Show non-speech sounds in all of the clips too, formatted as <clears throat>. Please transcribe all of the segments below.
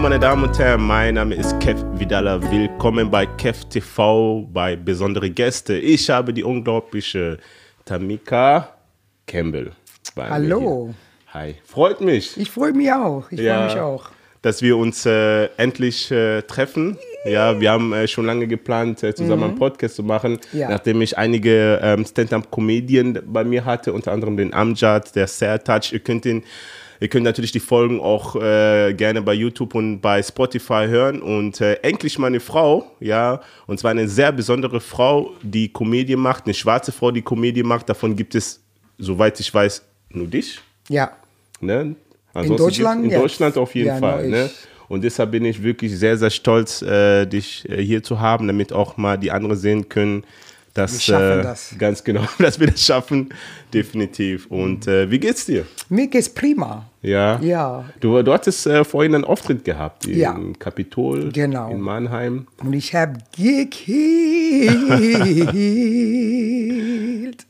Hallo meine Damen und Herren, mein Name ist Kev Vidala. Willkommen bei Kev TV bei besondere Gäste. Ich habe die unglaubliche Tamika Campbell. bei mir Hallo. Hi, freut mich. Ich freue mich auch. Ich freue mich auch. Dass wir uns äh, endlich äh, treffen. Ja, wir haben äh, schon lange geplant, äh, zusammen einen Podcast zu machen, Mhm. Ja. nachdem ich einige ähm, Stand-up-Comedien bei mir hatte, unter anderem den Amjad, der Touch. Ihr könnt ihn, ihr könnt natürlich die Folgen auch äh, gerne bei YouTube und bei Spotify hören. Und äh, endlich meine Frau, ja, und zwar eine sehr besondere Frau, die Komödie macht, eine schwarze Frau, die Komödie macht. Davon gibt es, soweit ich weiß, nur dich. Ja. Ne? Ansonsten Deutschland gibt's- In. Deutschland auf jeden Ja, Fall. Ne? Und deshalb bin ich wirklich sehr, sehr stolz, äh, dich äh, hier zu haben, damit auch mal die anderen sehen können, dass Wir schaffen äh, das. ganz genau, <laughs> dass wir das schaffen, definitiv. Und äh, wie geht's dir? Mir geht's prima. Ja. Ja. Du, du hattest äh, vorhin einen Auftritt gehabt im Ja. Kapitol Genau. in Mannheim. Und ich habe gekillt.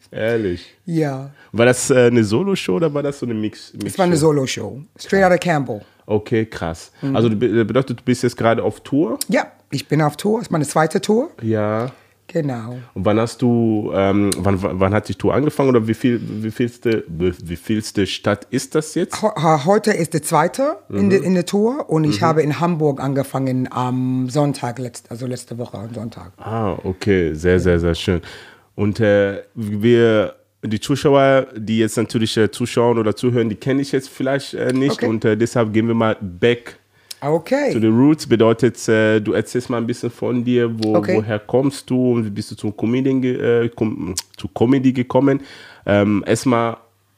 <laughs> Ehrlich. ja. War das äh, eine Solo-Show oder war das so eine Mix? Es war eine Solo-Show. Straight out of Campbell. Okay, krass. Mhm. Also be- bedeutet, du bist jetzt gerade auf Tour? Ja, ich bin auf Tour. Das ist meine zweite Tour. Ja. Genau. Und wann hast du, ähm, wann, wann hat die Tour angefangen oder wie viel, wie vielste, wie vielste Stadt ist das jetzt? Heute ist der zweite in, Mhm. der, in der Tour und ich habe in Hamburg angefangen am Sonntag, letzt, also letzte Woche am Sonntag. Ah, okay, sehr, sehr, sehr schön. Und äh, wir, die Zuschauer, die jetzt natürlich äh, zuschauen oder zuhören, die kenne ich jetzt vielleicht äh, nicht Okay. und äh, deshalb gehen wir mal back Okay. to the roots. Bedeutet, äh, du erzählst mal ein bisschen von dir, wo, Okay. woher kommst du und wie bist du zum Comedian, äh, kom zu Comedy gekommen? Ähm, erstmal,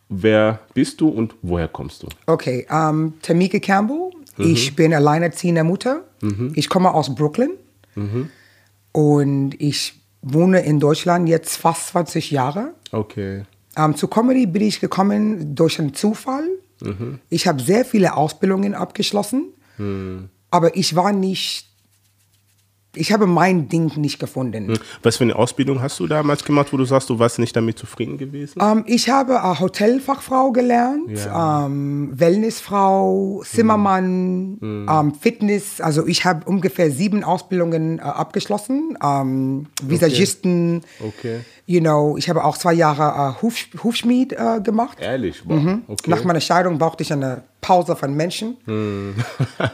wer bist du und woher kommst du? Okay, ähm, Tamika Campbell. Mhm. Ich bin alleinerziehende Mutter. Ich komme aus Brooklyn. Mhm. Und ich wohne in Deutschland jetzt fast 20 Jahre. Okay. Ähm, zu Comedy bin ich gekommen durch einen Zufall. Mhm. Ich habe sehr viele Ausbildungen abgeschlossen. Mhm. Aber ich war nicht, ich habe mein Ding nicht gefunden. Was für eine Ausbildung hast du damals gemacht, wo du sagst, du warst nicht damit zufrieden gewesen? Ähm, ich habe äh, Hotelfachfrau gelernt, Ja. ähm, Wellnessfrau, Zimmermann, ähm, Fitness. Also ich habe ungefähr sieben Ausbildungen äh, abgeschlossen. Ähm, Visagisten, Okay. you know. Ich habe auch zwei Jahre äh, Huf, Hufschmied äh, gemacht. Ehrlich? Wow. Okay. Nach meiner Scheidung brauchte ich eine Pause von Menschen. <laughs>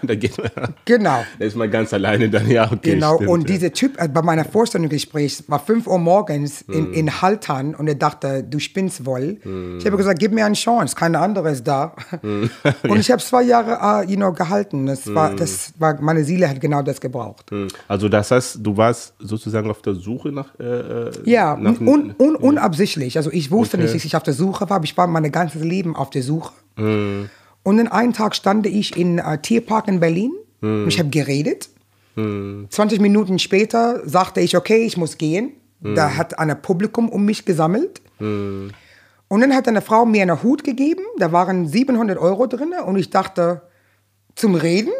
da geht man. Genau. Da ist man ganz alleine dann, ja, okay. Genau, stimmt, und ja. dieser Typ äh, bei meiner Vorstellungsgespräch war 5 Uhr morgens Mhm. in, in Haltern und er dachte, du spinnst wohl. Ich habe gesagt, gib mir eine Chance, keine andere ist da. Mhm. <laughs> und ich habe zwei Jahre uh, you know, gehalten. Das war, das war, meine Seele hat genau das gebraucht. Also das heißt, du warst sozusagen auf der Suche nach... Äh, äh, Ja, nach un, un, unabsichtlich. Also ich wusste Okay. nicht, dass ich auf der Suche war, aber ich war mein ganzes Leben auf der Suche. Und dann einen Tag stand ich in äh, Tierpark in Berlin Mhm. und ich habe geredet. 20 Minuten später sagte ich, okay, ich muss gehen. Mhm. Da hat ein Publikum um mich gesammelt. Und dann hat eine Frau mir einen Hut gegeben, da waren 700 Euro drin und ich dachte, zum Reden?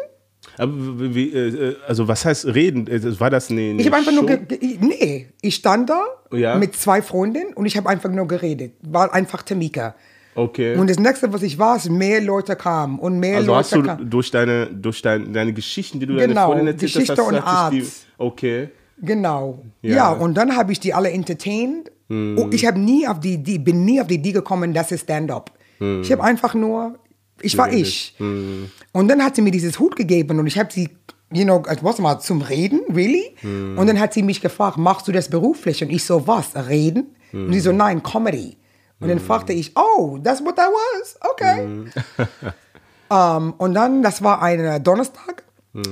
Aber wie, wie, äh, also was heißt reden? Äh, War das eine, eine Ich habe einfach Show? nur, nee, ich stand da Ja. mit zwei Freundinnen und ich habe einfach nur geredet. War einfach Tamika. Okay. Und das nächste, was ich war, ist, mehr Leute kamen und mehr also hast Leute du kamen. durch deine, durch dein, deine Geschichten, die du deine Genau, Freundin erzählt Geschichte hast, hast, und sich die, Art. Okay. Genau. Ja. Ja, und dann habe ich die alle entertained. Und ich habe nie auf die, die bin nie auf die Idee gekommen, das ist Stand-up. Ich habe einfach nur, ich war Geredet. ich. Und dann hat sie mir dieses Hut gegeben und ich habe sie, you know, als was mal zum Reden, really? Und dann hat sie mich gefragt, machst du das beruflich? Und ich so, was, reden? Und sie so, nein, Comedy. Und dann fragte ich, oh, that's what that was? Okay. <laughs> Ähm, und dann, das war ein Donnerstag.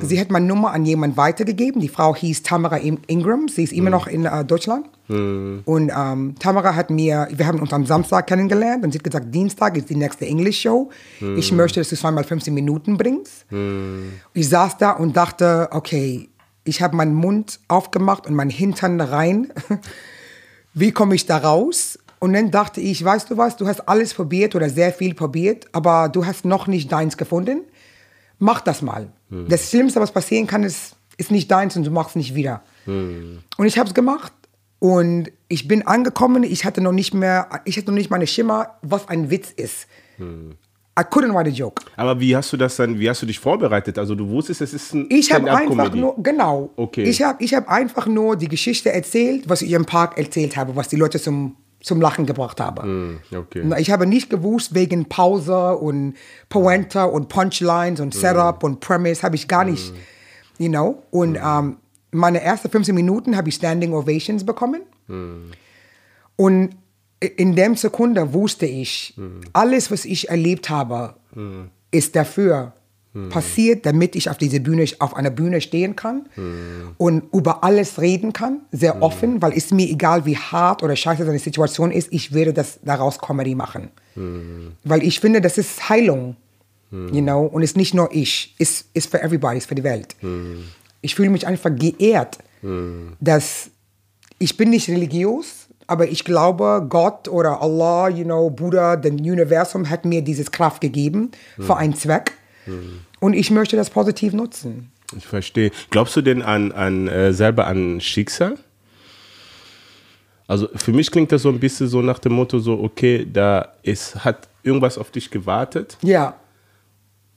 Sie hat meine Nummer an jemanden weitergegeben. Die Frau hieß Tamara In- Ingram. Sie ist immer noch in äh, Deutschland. Und ähm, Tamara hat mir, wir haben uns am Samstag kennengelernt und sie hat gesagt, Dienstag ist die nächste English-Show. Ich möchte, dass du zweimal 15 Minuten bringst. Ich saß da und dachte, okay, ich habe meinen Mund aufgemacht und meinen Hintern rein. <laughs> Wie komme ich da raus? Und dann dachte ich, weißt du was, du hast alles probiert oder sehr viel probiert, aber du hast noch nicht deins gefunden. Mach das mal. Das Schlimmste, was passieren kann, ist, ist nicht deins und du machst nicht wieder. Und ich habe es gemacht und ich bin angekommen. Ich hatte noch nicht mehr, ich hatte noch nicht mal eine Schimmer, was ein Witz ist. I couldn't write a joke. Aber wie hast du das dann, wie hast du dich vorbereitet? Also du wusstest, es ist ein Ich habe einfach nur, genau. Okay. Ich habe ich hab einfach nur die Geschichte erzählt, was ich im Park erzählt habe, was die Leute zum, zum Lachen gebracht haben. Hm, okay. Ich habe nicht gewusst, wegen Pause und Pointer und Punchlines und Setup und Premise, habe ich gar nicht, you know. Und ähm, meine ersten 15 Minuten habe ich Standing Ovations bekommen. Und in dem Sekunde wusste ich, alles, was ich erlebt habe, ist dafür passiert, damit ich auf dieser Bühne, auf einer Bühne stehen kann und über alles reden kann, sehr offen, weil es mir egal, wie hart oder scheiße seine Situation ist, ich werde das daraus Comedy machen. Weil ich finde, das ist Heilung, you know, und es ist nicht nur ich, es ist für everybody, es ist für die Welt. Ich fühle mich einfach geehrt, dass ich bin nicht religiös, aber ich glaube, Gott oder Allah, you know, Buddha, das Universum hat mir dieses Kraft gegeben für einen Zweck. Und ich möchte das positiv nutzen. Ich verstehe. Glaubst du denn an, an äh, selber an Schicksal? Also für mich klingt das so ein bisschen so nach dem Motto so, okay, da ist, hat irgendwas auf dich gewartet Ja,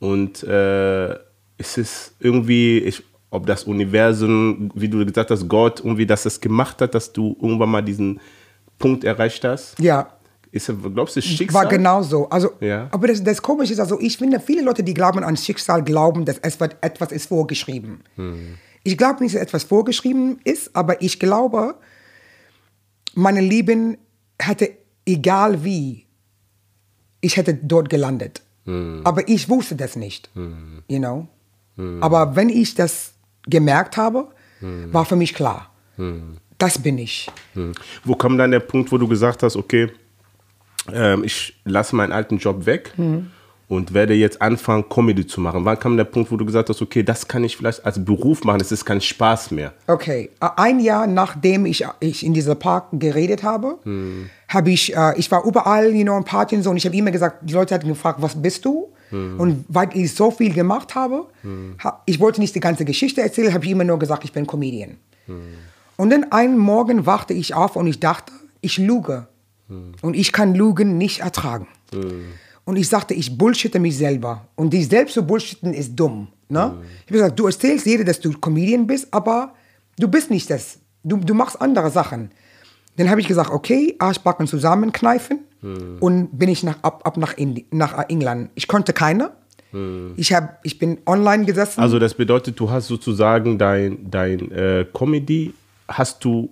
und äh, es ist irgendwie, ich, ob das Universum, wie du gesagt hast, Gott, irgendwie, dass das gemacht hat, dass du irgendwann mal diesen Punkt erreicht hast. ja. Ist, glaubst du, Schicksal? War genau so. Also, Ja. Aber das, das Komische ist, also ich finde, viele Leute, die glauben an Schicksal, glauben, dass es wird, etwas ist vorgeschrieben. Ich glaube nicht, dass etwas vorgeschrieben ist, aber ich glaube, meine Leben hätte, egal wie, ich hätte dort gelandet. Aber ich wusste das nicht, you know. Aber wenn ich das gemerkt habe, war für mich klar, das bin ich. Hm. Wo kam dann der Punkt, wo du gesagt hast, okay, ähm, ich lasse meinen alten Job weg und werde jetzt anfangen, Comedy zu machen? Wann kam der Punkt, wo du gesagt hast, okay, das kann ich vielleicht als Beruf machen, es ist kein Spaß mehr? Okay, ein Jahr nachdem ich, ich in diesem Park geredet habe, habe ich, äh, ich war überall, you know, in Partys und ich habe immer gesagt, die Leute hatten gefragt, was bist du? Und weil ich so viel gemacht habe, ha, ich wollte nicht die ganze Geschichte erzählen, habe ich immer nur gesagt, ich bin Comedian. Und dann einen Morgen wachte ich auf und ich dachte, ich lüge. Und ich kann Lügen nicht ertragen. Und ich sagte, ich bullshitte mich selber. Und dich selbst zu bullshitten ist dumm. Ne? Ich habe gesagt, du erzählst jeder, dass du Comedian bist, aber du bist nicht das. Du, du machst andere Sachen. Dann habe ich gesagt, okay, Arschbacken zusammenkneifen und bin ich nach, ab, ab nach, Indi nach England. Ich konnte keine. Ich, hab, ich bin online gesessen. Also das bedeutet, du hast sozusagen dein, dein äh, Comedy, hast du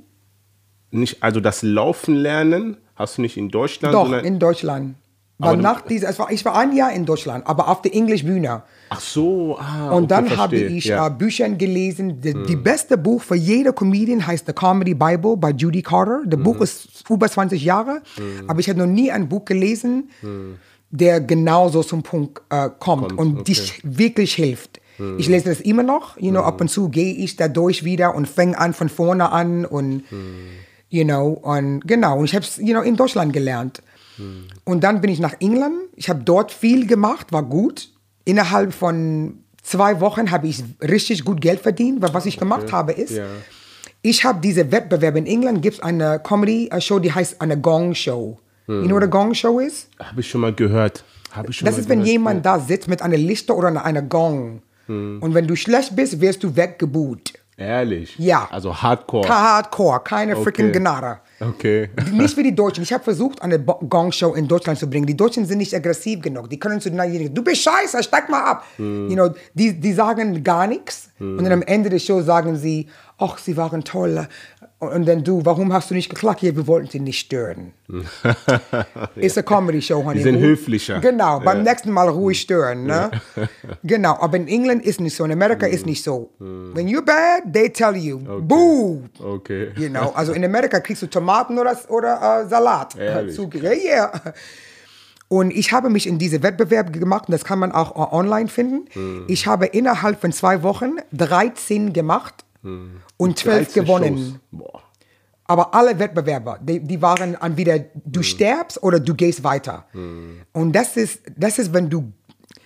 nicht, also das Laufen lernen, hast du nicht in Deutschland, Doch, in Deutschland. Du- nach dieser, es war, ich war ein Jahr in Deutschland, aber auf der Englisch-Bühne. ach so, ah, Und okay, dann habe verstehe. ich ja. äh, Bücher gelesen. Die, die beste Buch für jede Comedian heißt The Comedy Bible bei Judy Carter. Das Mhm. Buch ist über 20 Jahre, aber ich habe noch nie ein Buch gelesen, der genauso zum Punkt äh, kommt, Kommt, und okay. dich wirklich hilft. Ich lese das immer noch, you know, ab und zu gehe ich da durch wieder und fange an von vorne an und, you know, und genau, und ich habe es, you know, in Deutschland gelernt. Und dann bin ich nach England. Ich habe dort viel gemacht, war gut. Innerhalb von zwei Wochen habe ich richtig gut Geld verdient, weil was ich gemacht habe ist, Ja. ich habe diese Wettbewerbe in England, gibt es eine Comedy-Show, die heißt eine Gong Show. You know what a Gong Show ist? Habe ich schon mal gehört. Ich schon Das mal ist, wenn gehört. jemand da sitzt mit einer Liste oder einer- Gong. Und wenn du schlecht bist, wirst du weggebuht. Ehrlich? Ja. Also Hardcore. Hardcore, keine Okay. freaking Gnade. Okay. Nicht wie die Deutschen. Ich habe versucht, eine Gong-Show in Deutschland zu bringen. Die Deutschen sind nicht aggressiv genug. Die können zu denjenigen, du bist scheiße, steig mal ab. You know, die, die sagen gar nichts. Und dann am Ende der Show sagen sie, ach, sie waren toll. Und dann du, warum hast du nicht geklagt? Ja, wir wollten sie nicht stören. <laughs> Ist eine Comedy-Show, honey. Die sind höflicher. Genau, beim nächsten Mal ruhig stören. Ne? <laughs> genau, aber in England ist nicht so, in Amerika ist nicht so. When you're bad, they tell you, boo. Okay. You know, <laughs> also in Amerika kriegst du Tomaten oder, oder äh, Salat. Ehrlich? Zu- Ja, yeah. Und ich habe mich in diese Wettbewerbe gemacht und das kann man auch äh, online finden. Hm. Ich habe innerhalb von zwei Wochen 13 gemacht und 12 13 gewonnen. Aber alle Wettbewerber, die, die waren entweder du stirbst oder du gehst weiter. Und das ist, das ist, wenn du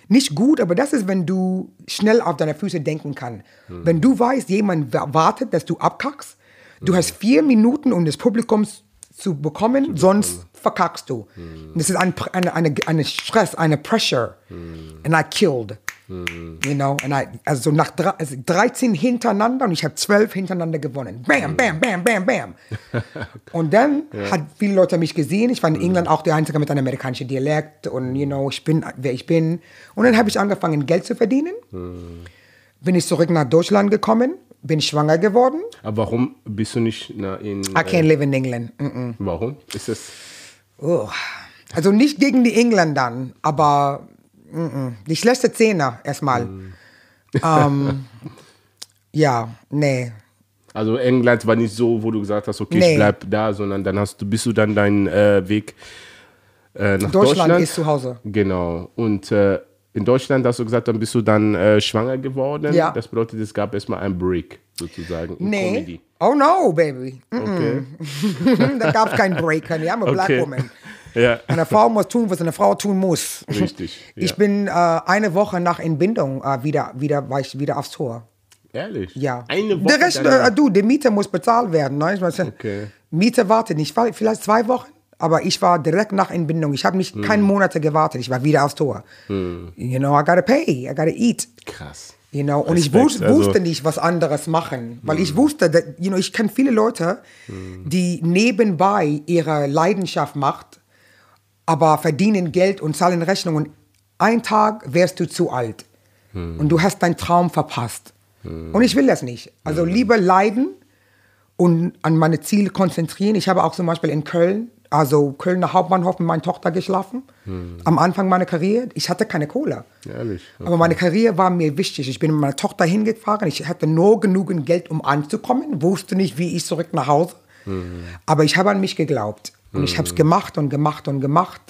nicht gut, aber das ist, wenn du schnell auf deine Füße denken kannst. Wenn du weißt, jemand wa- wartet, dass du abkackst, du hast vier Minuten, um das Publikum zu bekommen, sonst verkackst du. Das ist ein, eine, eine, eine Stress, eine Pressure. And I killed. You know, and I, also nach drei, also 13 hintereinander und ich habe 12 hintereinander gewonnen. Bam, bam, bam, bam, bam. <laughs> Und dann hat viele Leute mich gesehen. Ich war in England auch der Einzige mit einem amerikanischen Dialekt und, you know, ich bin, wer ich bin. Und dann habe ich angefangen, Geld zu verdienen. Bin ich zurück nach Deutschland gekommen, bin schwanger geworden. Aber warum bist du nicht na, in. I can't live in England. Mm -mm. Warum? Ist es. Oh. Also nicht gegen die Engländer, aber. Die schlechte Zähne erstmal. Ähm, <laughs> ja, nee. Also England war nicht so, wo du gesagt hast, okay, Nee. ich bleib da, sondern dann hast du, bist du dann deinen äh, Weg äh, nach Deutschland, Deutschland. ist zu Hause. Genau. Und äh, in Deutschland hast du gesagt, dann bist du dann äh, schwanger geworden. Ja. Das bedeutet, es gab erstmal einen Break sozusagen. in Nee. Comedy. Oh no, baby. Mm Okay. -mm. <laughs> da gab es keinen Break, honey. I'm a black Okay. woman. Ja. Eine Frau muss tun, was eine Frau tun muss. Richtig, <laughs> Ich ja. bin äh, eine Woche nach Entbindung äh, wieder, wieder, war ich wieder aufs Tor. Ehrlich? Ja. Eine Woche. Der Rest, äh, du, die Miete muss bezahlt werden. Ne? Ich Okay. Miete wartet nicht, vielleicht zwei Wochen. Aber ich war direkt nach Entbindung. Ich habe nicht Hm. keinen Monate gewartet. Ich war wieder aufs Tor. You know, I gotta pay, I gotta eat. Krass. You know, und ich Respekt, wus also- wusste nicht, was anderes machen, weil ich wusste, dass, you know, ich kenne viele Leute, die nebenbei ihre Leidenschaft macht, aber verdienen Geld und zahlen Rechnungen. Ein Tag wärst du zu alt und du hast deinen Traum verpasst. Und ich will das nicht. Also lieber leiden und an meine Ziele konzentrieren. Ich habe auch zum Beispiel in Köln, also Kölner Hauptbahnhof mit meiner Tochter geschlafen. Am Anfang meiner Karriere. Ich hatte keine Kohle. Ehrlich. Aber meine Karriere war mir wichtig. Ich bin mit meiner Tochter hingefahren. Ich hatte nur genügend Geld, um anzukommen. Wusste nicht, wie ich zurück nach Hause. Aber ich habe an mich geglaubt. Und ich habe es gemacht und gemacht und gemacht.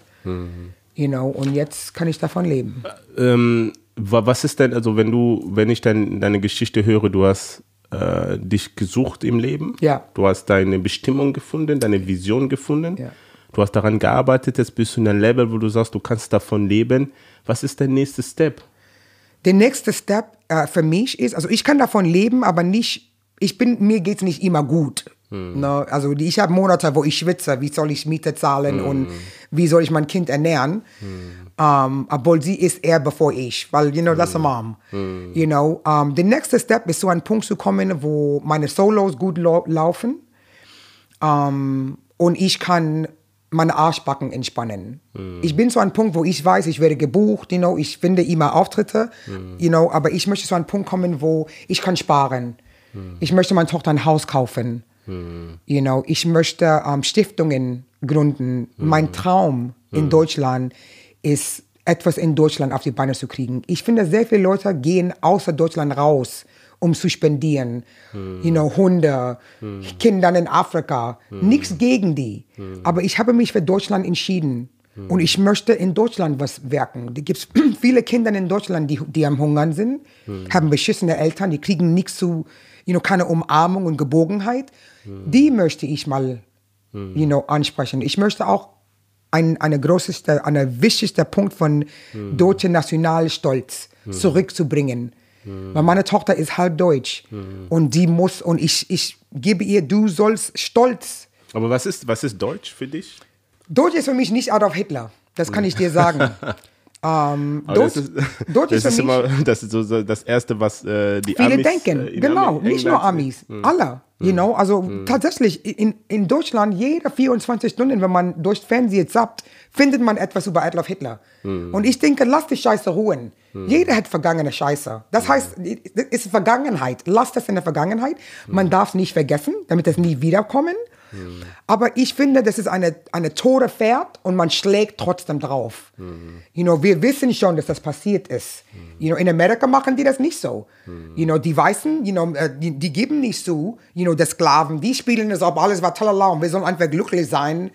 You know, und jetzt kann ich davon leben. Ähm, wa- was ist denn, also wenn du, wenn ich dein, deine Geschichte höre, du hast äh, dich gesucht im Leben. Ja. Du hast deine Bestimmung gefunden, deine Vision gefunden. Ja. Du hast daran gearbeitet, jetzt bist du in einem Level, wo du sagst, du kannst davon leben. Was ist der nächste Step? Der nächste Step äh, für mich ist, also ich kann davon leben, aber nicht, ich bin, mir geht es nicht immer gut. Ne? Also ich habe Monate, wo ich schwitze, wie soll ich Miete zahlen und wie soll ich mein Kind ernähren. Ähm, obwohl sie ist eher bevor ich, weil, you know, that's a mom. You know, ähm, der nächste Step ist so ein Punkt zu kommen, wo meine Solos gut lau laufen ähm, und ich kann meine Arschbacken entspannen. Ich bin zu einem Punkt, wo ich weiß, ich werde gebucht, you know, ich finde immer Auftritte, you know, aber ich möchte zu einem Punkt kommen, wo ich kann sparen. Ich möchte meiner Tochter ein Haus kaufen. You know, ich möchte ähm, Stiftungen gründen. Mein Traum in Deutschland ist, etwas in Deutschland auf die Beine zu kriegen. Ich finde, sehr viele Leute gehen außer Deutschland raus, um zu spendieren. You know, Hunde, Kindern in Afrika. Nichts gegen die. Aber ich habe mich für Deutschland entschieden. Und ich möchte in Deutschland was wirken. Es gibt <clears throat> viele Kinder in Deutschland, die, die am Hungern sind, haben beschissene Eltern, die kriegen nichts zu, you know, keine Umarmung und Gebogenheit. Die möchte ich mal, you know, ansprechen. Ich möchte auch ein eine großeste, eine wichtigste Punkt von deutscher Nationalstolz zurückzubringen. Weil meine Tochter ist halb deutsch und die muss und ich, ich gebe ihr, du sollst stolz. Aber was ist, was ist Deutsch für dich? Deutsch ist für mich nicht Adolf Hitler. Das kann ich dir sagen. <laughs> ähm, Deutsch, das ist, Deutsch das ist ist immer das, ist so, so das Erste, was äh, die Viele Amis denken, äh, in genau, Ami- nicht nur Amis, alle. You know, also tatsächlich in, in Deutschland jede 24 Stunden, wenn man durch Fernsehen zappt, findet man etwas über Adolf Hitler. Und ich denke, lass die Scheiße ruhen. Jeder hat vergangene Scheiße. Das heißt, es ist Vergangenheit. Lass das in der Vergangenheit. Man darf es nicht vergessen, damit es nie wiederkommen. Aber ich finde, das ist eine, eine tote Pferd und man schlägt trotzdem drauf. You know, wir wissen schon, dass das passiert ist. You know, in Amerika machen die das nicht so. You know, die Weißen, you know, äh, die, die geben nicht zu, you know, der Sklaven, die spielen, als ob alles war talala und wir sollen einfach glücklich sein.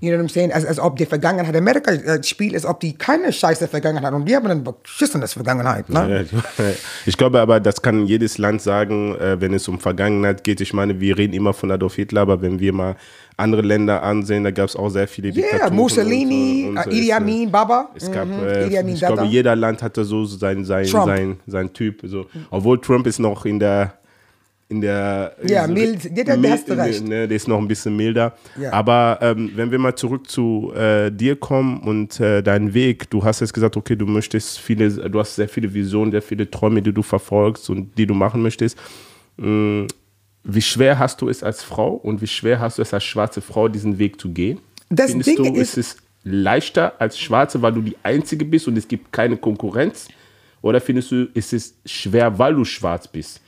You know what I'm saying? Als, als ob die Vergangenheit, Amerika äh, spielt, als ob die keine scheiße Vergangenheit und die haben eine beschissene Vergangenheit. Ne? Ich glaube aber, das kann jedes Land sagen, äh, wenn es um Vergangenheit geht. Ich meine, wir reden immer von Adolf Hitler, aber wenn wir mal andere Länder ansehen, da gab es auch sehr viele Ja, Diktaturen. Mussolini, und und äh, Idi äh, Amin, Baba. Es gab, Mhm, äh, Amin ich glaube, Dada. jeder Land hatte so sein, sein, Trump. sein, sein Typ. So. Obwohl Trump ist noch in der in der. Ja, mild, ja, da mild- recht. Ne, der ist noch ein bisschen milder. Ja. Aber ähm, wenn wir mal zurück zu äh, dir kommen und äh, deinen Weg, du hast jetzt gesagt, okay, du möchtest viele, du hast sehr viele Visionen, sehr viele Träume, die du verfolgst und die du machen möchtest. Mm, Wie schwer hast du es als Frau und wie schwer hast du es als schwarze Frau, diesen Weg zu gehen? Das Findest Ding du, ist- ist es leichter als Schwarze, weil du die Einzige bist und es gibt keine Konkurrenz? Oder findest du, ist es schwer, weil du schwarz bist?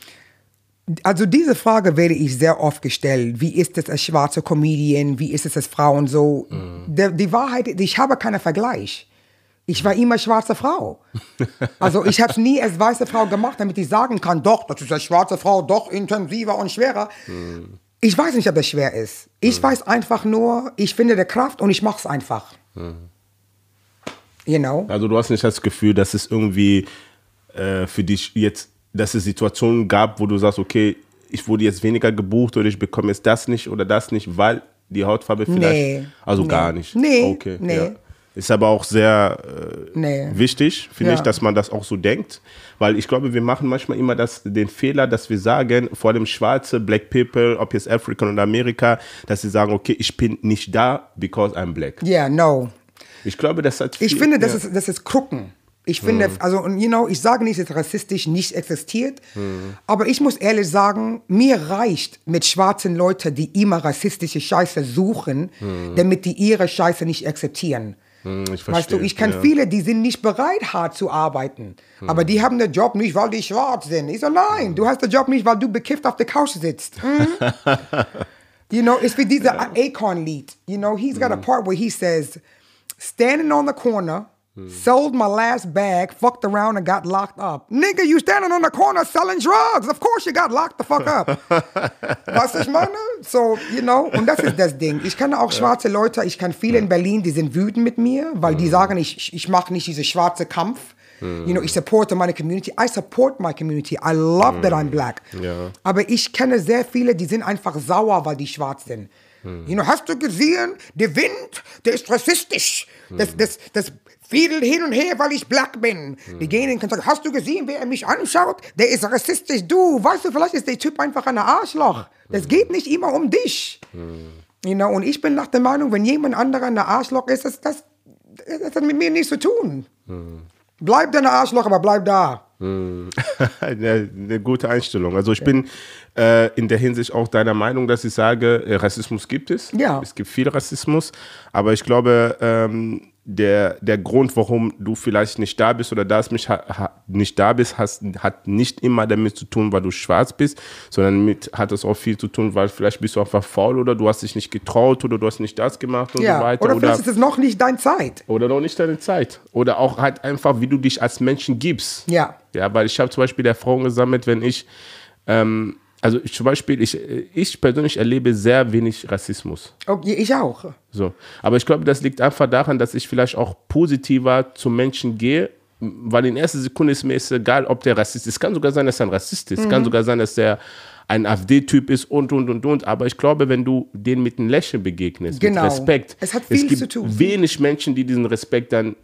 Also diese Frage werde ich sehr oft gestellt. Wie ist es als schwarze Comedian? Wie ist es als Frau und so? Der, die Wahrheit, ist, ich habe keinen Vergleich. Ich war immer schwarze Frau. Also ich habe es nie als weiße Frau gemacht, damit ich sagen kann, doch, das ist als schwarze Frau doch intensiver und schwerer. Ich weiß nicht, ob das schwer ist. Ich weiß einfach nur, ich finde der Kraft und ich mache es einfach. You know? Also du hast nicht das Gefühl, dass es irgendwie äh, für dich jetzt, dass es Situationen gab, wo du sagst, okay, ich wurde jetzt weniger gebucht oder ich bekomme jetzt das nicht oder das nicht, weil die Hautfarbe vielleicht. Nee, Also nee. gar nicht. Nee, Okay. nee. Ja. Ist aber auch sehr äh, Nee. wichtig, finde Ja. ich, dass man das auch so denkt. Weil ich glaube, wir machen manchmal immer das, den Fehler, dass wir sagen, vor allem Schwarze, Black People, ob jetzt African oder Amerika, dass sie sagen, okay, ich bin nicht da, because I'm black. Yeah, no. Ich glaube, das hat Ich viel- finde, das, ja. ist, das ist Gucken. Ich finde, also, und, you know, ich sage nicht, dass rassistisch nicht existiert, aber ich muss ehrlich sagen, mir reicht mit schwarzen Leuten, die immer rassistische Scheiße suchen, damit die ihre Scheiße nicht akzeptieren. Hm, ich Weißt du, verstehe, ich kenne ja. viele, die sind nicht bereit, hart zu arbeiten. Aber die haben den Job nicht, weil die schwarz sind. Ich so, nein, du hast den Job nicht, weil du bekifft auf der Couch sitzt. Hm? <laughs> You know, it's wie dieser Akon-Lied. You know, he's got a part where he says, standing on the corner, sold my last bag, fucked around and got locked up. Nigga, you standing on the corner selling drugs. Of course you got locked the fuck up. <laughs> weißt du, ich meine? So, you know, und das ist das Ding. Ich kenne auch schwarze Leute, ich kenne viele in Berlin, die sind wütend mit mir, weil die sagen, ich, ich mache nicht diese schwarze Kampf. You know, ich supporte meine Community. I support my community. I love that I'm black. Ja. Aber ich kenne sehr viele, die sind einfach sauer, weil die schwarz sind. You know, hast du gesehen, der Wind, der ist rassistisch. Das, das, das fiedelt hin und her, weil ich black bin. Die gehen in Kontakt. Hast du gesehen, wer mich anschaut? Der ist rassistisch. Du, weißt du, vielleicht ist der Typ einfach ein Arschloch. Das geht nicht immer um dich. You know, und ich bin nach der Meinung, wenn jemand anderer ein Arschloch ist, das, das, das hat mit mir nichts zu tun. Bleib dein Arschloch, aber bleib da. <laughs> eine, eine gute Einstellung. Also ich bin äh, in der Hinsicht auch deiner Meinung, dass ich sage, äh, Rassismus gibt es. Ja. Es gibt viel Rassismus, aber ich glaube, ähm, der, der Grund, warum du vielleicht nicht da bist oder das mich ha, ha, nicht da bist, hast, hat nicht immer damit zu tun, weil du schwarz bist, sondern mit hat es auch viel zu tun, weil vielleicht bist du einfach faul oder du hast dich nicht getraut oder du hast nicht das gemacht und Ja. so weiter. Oder vielleicht ist es noch nicht deine Zeit. Oder noch nicht deine Zeit. Oder auch halt einfach, wie du dich als Menschen gibst. Ja. Ja, weil ich habe zum Beispiel Erfahrung gesammelt, wenn ich, ähm, also ich, zum Beispiel, ich, ich persönlich erlebe sehr wenig Rassismus. Okay, ich auch. So. Aber ich glaube, das liegt einfach daran, dass ich vielleicht auch positiver zu Menschen gehe, weil in erster Sekunde ist mir es egal, ob der Rassist ist. Es kann sogar sein, dass er ein Rassist ist. Es Mhm. kann sogar sein, dass er ein AfD-Typ ist und, und, und, und. Aber ich glaube, wenn du den mit einem Lächeln begegnest, Genau. mit Respekt, Es hat viel gibt zu tun. wenig Menschen, die diesen Respekt dann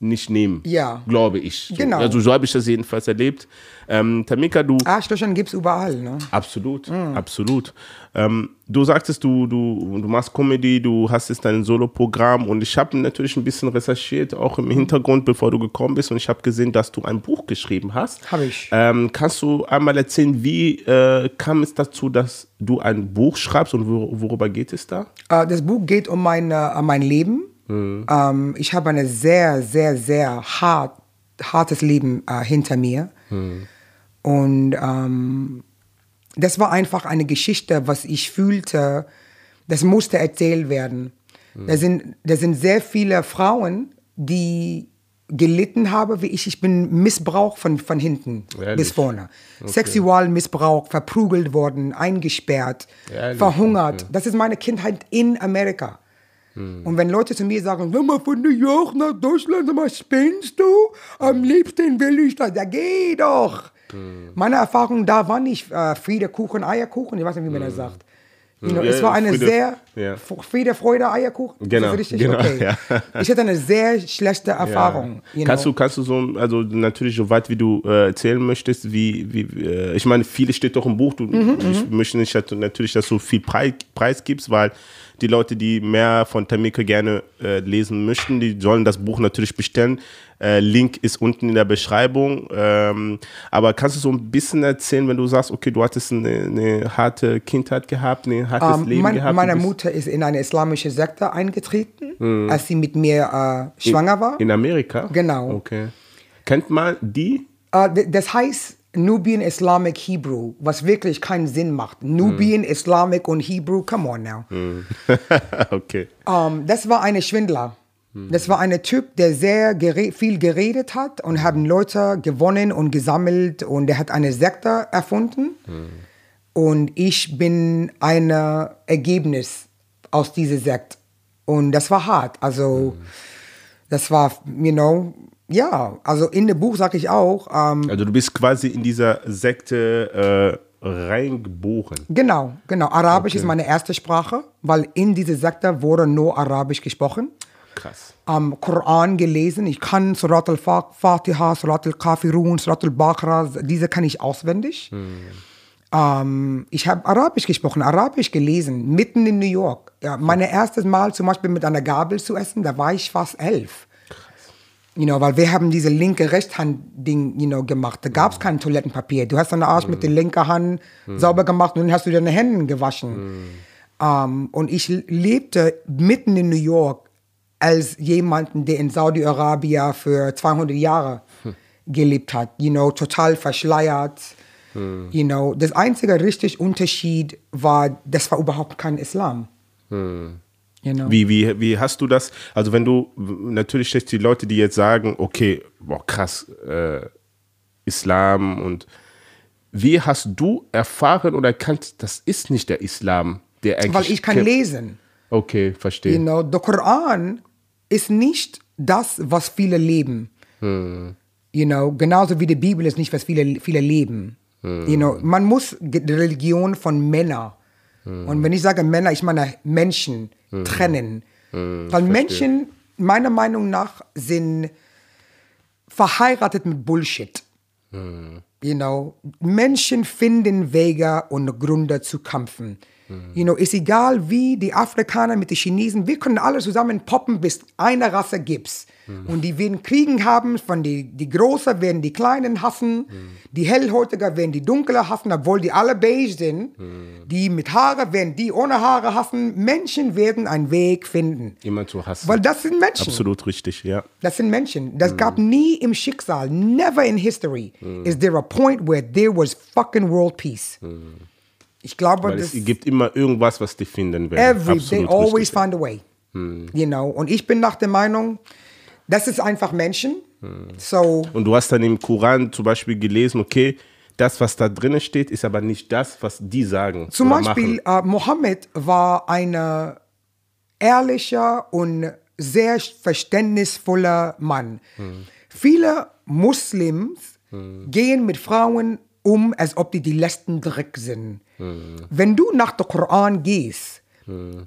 nicht nehmen. Ja. Glaube ich. So. Genau. Also so habe ich das jedenfalls erlebt. Ähm, Tamika, du, Arschlöchern gibt es überall. Ne? Absolut, absolut. Ähm, du sagtest, du, du, du machst Comedy, du hast jetzt dein Solo-Programm und ich habe natürlich ein bisschen recherchiert, auch im Hintergrund, bevor du gekommen bist und ich habe gesehen, dass du ein Buch geschrieben hast. Hab ich. Ähm, kannst du einmal erzählen, wie äh, kam es dazu, dass du ein Buch schreibst und wor worüber geht es da? Äh, das Buch geht um mein, äh, um mein Leben. Ähm, ich habe ein sehr, sehr, sehr hart, hartes Leben äh, hinter mir. Und ähm, das war einfach eine Geschichte, was ich fühlte, das musste erzählt werden. Da, sind, da sind sehr viele Frauen, die gelitten haben, wie ich. Ich bin Missbrauch von, von hinten Ehrlich? bis vorne. Sexualmissbrauch, verprügelt worden, eingesperrt, Ehrlich? verhungert. Das ist meine Kindheit in Amerika. Und wenn Leute zu mir sagen, sag mal von New York nach Deutschland, mal, spinnst du? Am liebsten will ich das. Ja, geh doch. Meine Erfahrung da war nicht äh, Friede, Kuchen, Eierkuchen, ich weiß nicht, wie man das sagt. You know, Ja, es war eine Friede- sehr ja. Friede, Freude, Eierkuchen. Genau, genau, Okay. ja. Ich hatte eine sehr schlechte <laughs> Erfahrung. You kannst know. du, kannst du so, also natürlich so weit wie du äh, erzählen möchtest, wie, wie äh, ich meine, viele steht doch im Buch, du Mhm, ich möchte nicht natürlich, dass du viel Preis, Preis gibst, weil die Leute, die mehr von Tamika gerne äh, lesen möchten, die sollen das Buch natürlich bestellen. Äh, Link ist unten in der Beschreibung. Ähm, aber kannst du so ein bisschen erzählen, wenn du sagst, okay, du hattest eine, eine harte Kindheit gehabt, ein hartes Ähm, Leben mein, gehabt? meine Mutter ist in eine islamische Sekte eingetreten, als sie mit mir äh, schwanger war. in Amerika? Genau. Okay. Kennt man die? Äh, das heißt Nubian Islamic Hebrew, was wirklich keinen Sinn macht. Nubian Islamic und Hebrew, come on now. <laughs> okay. Ähm, das war eine Schwindler. Das war ein Typ, der sehr gere viel geredet hat und haben Leute gewonnen und gesammelt und er hat eine Sekte erfunden. Und ich bin ein Ergebnis aus dieser Sekte. Und das war hart. Also, das war, you know, ja, also in dem Buch sage ich auch, ähm, Also du bist quasi in dieser Sekte äh, reingeboren. Genau, genau. Arabisch ist meine erste Sprache, weil in dieser Sekte wurde nur Arabisch gesprochen. Krass. Am Koran gelesen. Ich kann Surat al-Fatiha, Surat al-Kafirun, Surat al-Baqarah, diese kann ich auswendig. Ähm, ich habe Arabisch gesprochen, Arabisch gelesen, mitten in New York. Ja, mein erstes Mal zum Beispiel mit einer Gabel zu essen, da war ich fast elf. You know, weil wir haben diese linke Rechtshand-Ding you know, gemacht. Da gab es kein Toilettenpapier. Du hast deinen Arsch mit der linken Hand sauber gemacht und dann hast du deine Hände gewaschen. Ähm, und ich lebte mitten in New York als jemanden, der in Saudi-Arabien für 200 Jahre gelebt hat. You know, total verschleiert. You know, das einzige richtig Unterschied war, das war überhaupt kein Islam. Know? Wie, wie, wie hast du das? Also wenn du, natürlich jetzt die Leute, die jetzt sagen, okay, boah, krass, äh, Islam und wie hast du erfahren oder erkannt, das ist nicht der Islam, der eigentlich... Weil ich kann lesen. Okay, verstehe. You know, der Koran ist nicht das, was viele leben. You know, genauso wie die Bibel ist nicht, was viele, viele leben. You know, man muss die Religion von Männern, und wenn ich sage Männer, ich meine Menschen, trennen. Weil Menschen, meiner Meinung nach, sind verheiratet mit Bullshit. You know, Menschen finden Wege und Gründe zu kämpfen. You know, ist egal wie die Afrikaner mit den Chinesen, wir können alle zusammen poppen, bis eine Rasse gibt's. Und die werden Kriegen haben, von die, die Großen werden die Kleinen hassen, die Hellhäutiger werden die Dunkler hassen, obwohl die alle beige sind. Die mit Haare werden die ohne Haare hassen. Menschen werden einen Weg finden. Immer zu hassen. Weil das sind Menschen. Absolut richtig, ja. Das sind Menschen. Das gab nie im Schicksal, never in history, is there a point where there was fucking world peace. Ich glaube, Weil es gibt immer irgendwas, was die finden werden. every, they Absolut always richtig. find a way. You know, und ich bin nach der Meinung, das ist einfach Menschen. So, Und du hast dann im Koran zum Beispiel gelesen, okay, das, was da drin steht, ist aber nicht das, was die sagen. zum Beispiel, äh, Mohammed war ein ehrlicher und sehr verständnisvoller Mann. Viele Muslims gehen mit Frauen um, als ob die die letzten Dreck sind. Wenn du nach dem Koran gehst,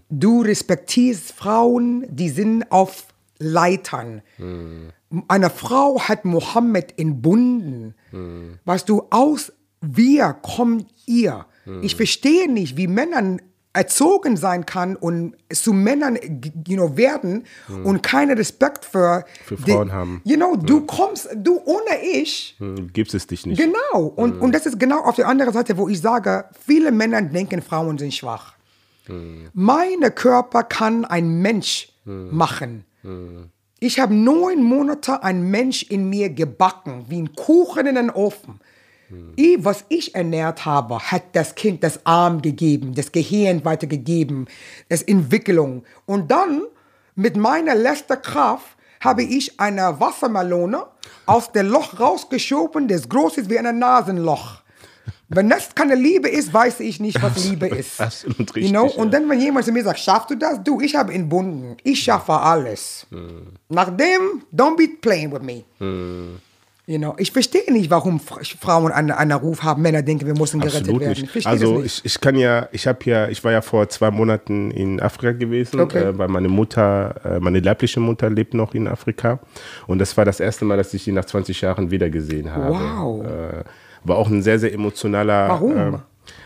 du respektierst Frauen, die sind auf Leitern. Eine Frau hat Mohammed entbunden. Weißt du, aus wir kommt ihr. Ich verstehe nicht, wie Männer erzogen sein kann und zu Männern you know, werden und keinen Respekt für, Für die- Frauen haben. You know, du kommst, du ohne ich. Hm, Gibt es dich nicht. Genau. Und, und das ist genau auf der anderen Seite, wo ich sage, viele Männer denken, Frauen sind schwach. Mein Körper kann ein Mensch machen. Ich habe neun Monate ein Mensch in mir gebacken, wie ein Kuchen in den Ofen. Ich, was ich ernährt habe, hat das Kind das Arm gegeben, das Gehirn weitergegeben, das Entwicklung. Und dann mit meiner letzten Kraft habe ich eine Wassermelone aus dem Loch rausgeschoben, das groß ist wie ein Nasenloch. Wenn das keine Liebe ist, weiß ich nicht, was Liebe ist. Absolut You richtig, know? ja. Und dann, wenn jemand zu mir sagt, schaffst du das? Du, ich habe entbunden. Ich schaffe alles. Nachdem, don't be playing with me. You know, ich verstehe nicht, warum Frauen einen, einen Ruf haben, Männer denken, wir müssen gerettet Absolut werden. nicht. Ich Also nicht. ich, ich kann ja, ich habe ja, ich war ja vor zwei Monaten in Afrika gewesen, Okay. äh, weil meine Mutter, äh, meine leibliche Mutter lebt noch in Afrika und das war das erste Mal, dass ich sie nach 20 Jahren wiedergesehen habe. Wow. Äh, war auch ein sehr, sehr emotionaler. Warum? Äh,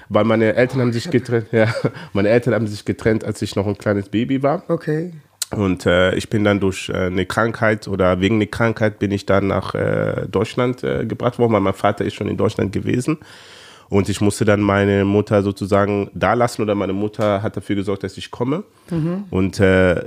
weil meine Eltern haben sich getrennt, <laughs> ja, meine Eltern haben sich getrennt, als ich noch ein kleines Baby war. Okay. Und äh, ich bin dann durch äh, eine Krankheit oder wegen einer Krankheit bin ich dann nach äh, Deutschland äh, gebracht worden, weil mein Vater ist schon in Deutschland gewesen. Und ich musste dann meine Mutter sozusagen da lassen oder meine Mutter hat dafür gesorgt, dass ich komme. Und äh,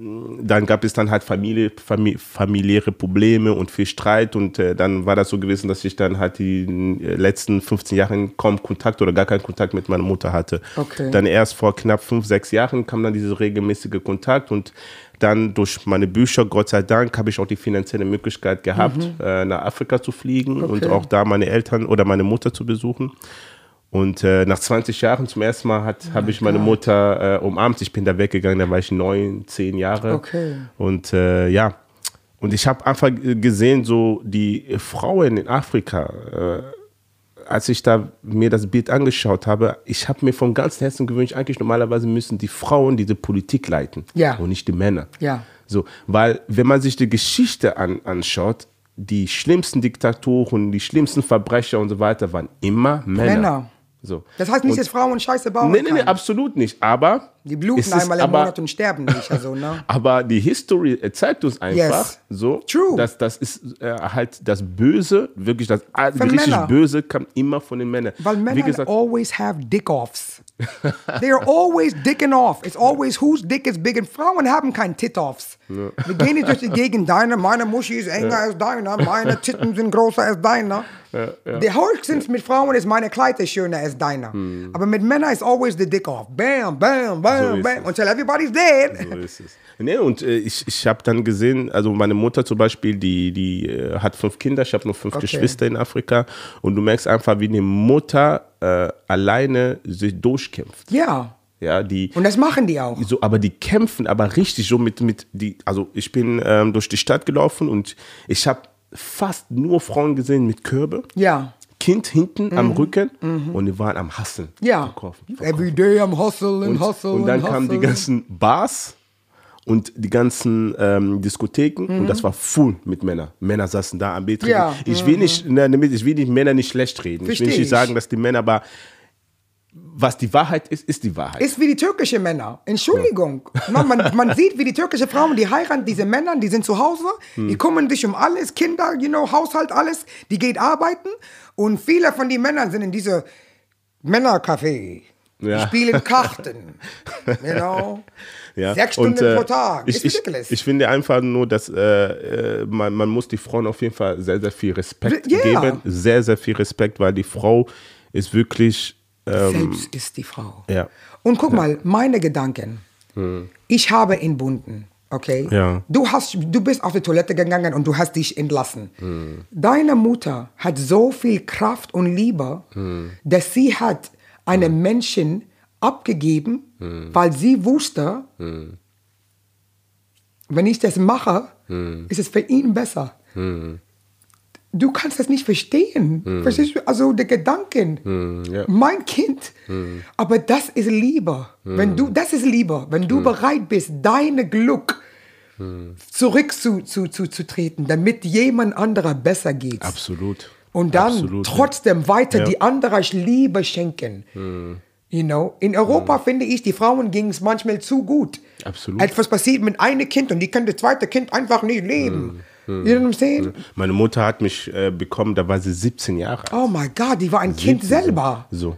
dann gab es dann halt Familie, Famili familiäre Probleme und viel Streit und äh, dann war das so gewesen, dass ich dann halt die äh, letzten 15 Jahre kaum Kontakt oder gar keinen Kontakt mit meiner Mutter hatte. Okay. Dann erst vor knapp fünf, sechs Jahren kam dann dieser regelmäßige Kontakt und dann durch meine Bücher, Gott sei Dank, habe ich auch die finanzielle Möglichkeit gehabt, äh, nach Afrika zu fliegen und Okay. auch da meine Eltern oder meine Mutter zu besuchen. Und äh, nach 20 Jahren zum ersten Mal hat habe ich meine Mutter äh, umarmt. Ich bin da weggegangen, da war ich neun, zehn Jahre. Okay. Und äh, ja, und ich habe einfach gesehen, so die Frauen in Afrika, äh, als ich da mir das Bild angeschaut habe, ich habe mir vom ganzen Herzen gewünscht, eigentlich normalerweise müssen die Frauen diese Politik leiten Ja. und nicht die Männer. Ja. So, weil wenn man sich die Geschichte an, anschaut, die schlimmsten Diktatoren, die schlimmsten Verbrecher und so weiter waren immer Männer. Männer. So. Das heißt nicht, Und- dass Frauen Scheiße bauen Nee, nee, nee, absolut nicht. Aber Die bluten einmal im aber, Monat und sterben nicht. <laughs> Also, ne? aber die History äh, zeigt uns einfach Yes. so, True. dass das ist äh, halt das Böse, wirklich das äh, richtig Männer. Böse kam immer von den Männern. Weil Wie Männer gesagt, always have dick-offs. <laughs> They're always dicking off. It's always whose dick is big. Und Frauen haben kein Tit-offs. Wir gehen nicht durch die Gegend, deine, meine Muschi ist enger als deiner, meine Titten sind größer als deiner. <laughs> Der höchstens mit Frauen ist meine Kleid ist schöner als deiner. Aber mit Männern ist always the dick off. Bam, bam, bam, So bam. Until everybody's dead. So ist es. Nee, und äh, ich, ich habe dann gesehen, also meine Mutter zum Beispiel, die, die äh, hat fünf Kinder, ich habe noch fünf Okay. Geschwister in Afrika und du merkst einfach, wie eine Mutter äh, alleine sich durchkämpft. Ja. Ja, die, Und das machen die auch. so, aber die kämpfen aber richtig so mit, mit die, also ich bin ähm, durch die Stadt gelaufen und ich habe fast nur Frauen gesehen mit Körbe, Ja. Kind hinten am Rücken und die waren am Hasseln. Mhm. Ja. Verkaufen, verkaufen. Every day I'm hustling, Und, hustling, und dann kamen die ganzen Bars und die ganzen ähm, Diskotheken und das war full mit Männern. Männer saßen da am Bett. Mhm. Ja, Ich will nicht, ne, ich will die Männer nicht schlecht reden. ich will Versteh nicht ich. sagen, dass die Männer, aber was die Wahrheit ist, ist die Wahrheit. Ist wie die türkische Männer. Entschuldigung. <laughs> Man, man, man sieht, wie die türkische Frauen, die heiraten diese Männer, die sind zu Hause, die Hm. kümmern sich um alles, Kinder, you know, Haushalt, alles. Die geht arbeiten und viele von den Männern sind in diese Männercafé. Die Ja. spielen Karten. <laughs> You know? Ja, Sechs Stunden und, äh, pro Tag. Ich, ich, ich finde einfach nur, dass äh, äh, man, man muss die Frauen auf jeden Fall sehr, sehr viel Respekt Ja. geben. Sehr, sehr viel Respekt, weil die Frau ist wirklich, ähm, Selbst ist die Frau. ja. Und guck mal, meine Gedanken. Ich habe entbunden, okay? Ja. Du, hast, du bist auf die Toilette gegangen und du hast dich entlassen. Deine Mutter hat so viel Kraft und Liebe, dass sie hat einen Menschen abgegeben, weil sie wusste, wenn ich das mache, ist es für ihn besser. Du kannst das nicht verstehen. Verstehst du? Also der Gedanken. ja. Mein Kind. Aber das ist Liebe. Wenn du, das ist Liebe. Wenn du bereit bist, deine Glück zurück zu, zu, zu, treten, damit jemand anderer besser geht. Absolut. Und dann Absolut, ja. trotzdem weiter Ja. die andere Liebe schenken. You know? In Europa finde ich, die Frauen ging es manchmal zu gut. Absolut. Etwas passiert mit einem Kind und die können das zweite Kind einfach nicht leben. You know what I'm saying? Meine Mutter hat mich äh, bekommen, da war sie 17 Jahre alt. Oh my God, die war ein Kind 17, selber. So.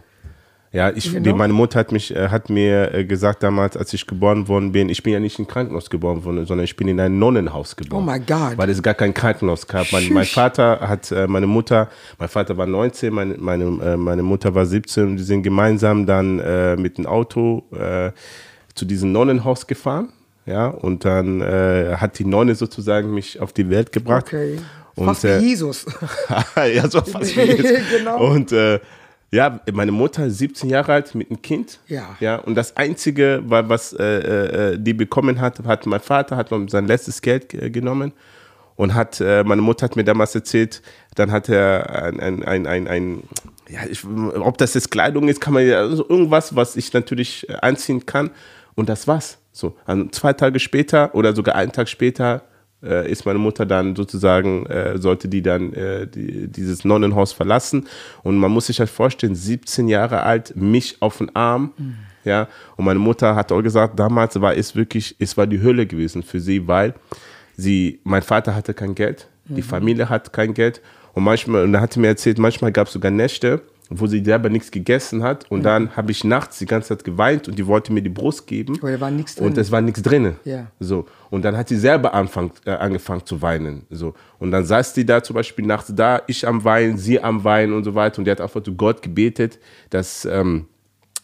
Ja, ich, You die, meine Mutter hat, mich, äh, hat mir äh, gesagt damals, als ich geboren worden bin, ich bin ja nicht in ein Krankenhaus geboren worden, sondern ich bin in ein Nonnenhaus geboren. Oh my God. Weil es gar kein Krankenhaus gab. Mein, mein. Vater hat, äh, meine Mutter, mein Vater war 19, meine, meine, meine Mutter war 17 und die sind gemeinsam dann äh, mit dem Auto äh, zu diesem Nonnenhaus gefahren. Ja, und dann äh, hat die Nonne sozusagen mich auf die Welt gebracht. Okay. Und, Fast wie Jesus. <laughs> ja, so fast wie jetzt. <laughs> Genau. Und ja, meine Mutter ist 17 Jahre alt mit einem Kind. Ja. ja und das Einzige, wa- was äh, äh, die bekommen hat, hat mein Vater hat sein letztes Geld genommen. und hat, äh, meine Mutter hat mir damals erzählt, dann hat er ein, ein, ein, ein, ein ja, ich, ob das jetzt Kleidung ist, kann man ja, also irgendwas, was ich natürlich äh, anziehen kann. Und das war's. So, also zwei Tage später oder sogar einen Tag später äh, ist meine Mutter dann sozusagen, äh, sollte die dann äh, die, dieses Nonnenhaus verlassen. Und man muss sich halt vorstellen, 17 Jahre alt, mich auf den Arm. Mhm. Ja, und meine Mutter hat auch gesagt, damals war es wirklich, es war die Hölle gewesen für sie, weil sie, mein Vater hatte kein Geld, mhm. die Familie hat kein Geld und manchmal, und da hat sie mir erzählt, manchmal gab es sogar Nächte, wo sie selber nichts gegessen hat. Und mhm. dann habe ich nachts die ganze Zeit geweint und die wollte mir die Brust geben. Aber da war nichts drin. Und es war nichts drin. Ja. So. Und dann hat sie selber anfang, äh, angefangen zu weinen. So. Und dann saß die da zum Beispiel nachts da, ich am Weinen, sie am Weinen und so weiter. Und die hat einfach zu Gott gebetet, dass ähm,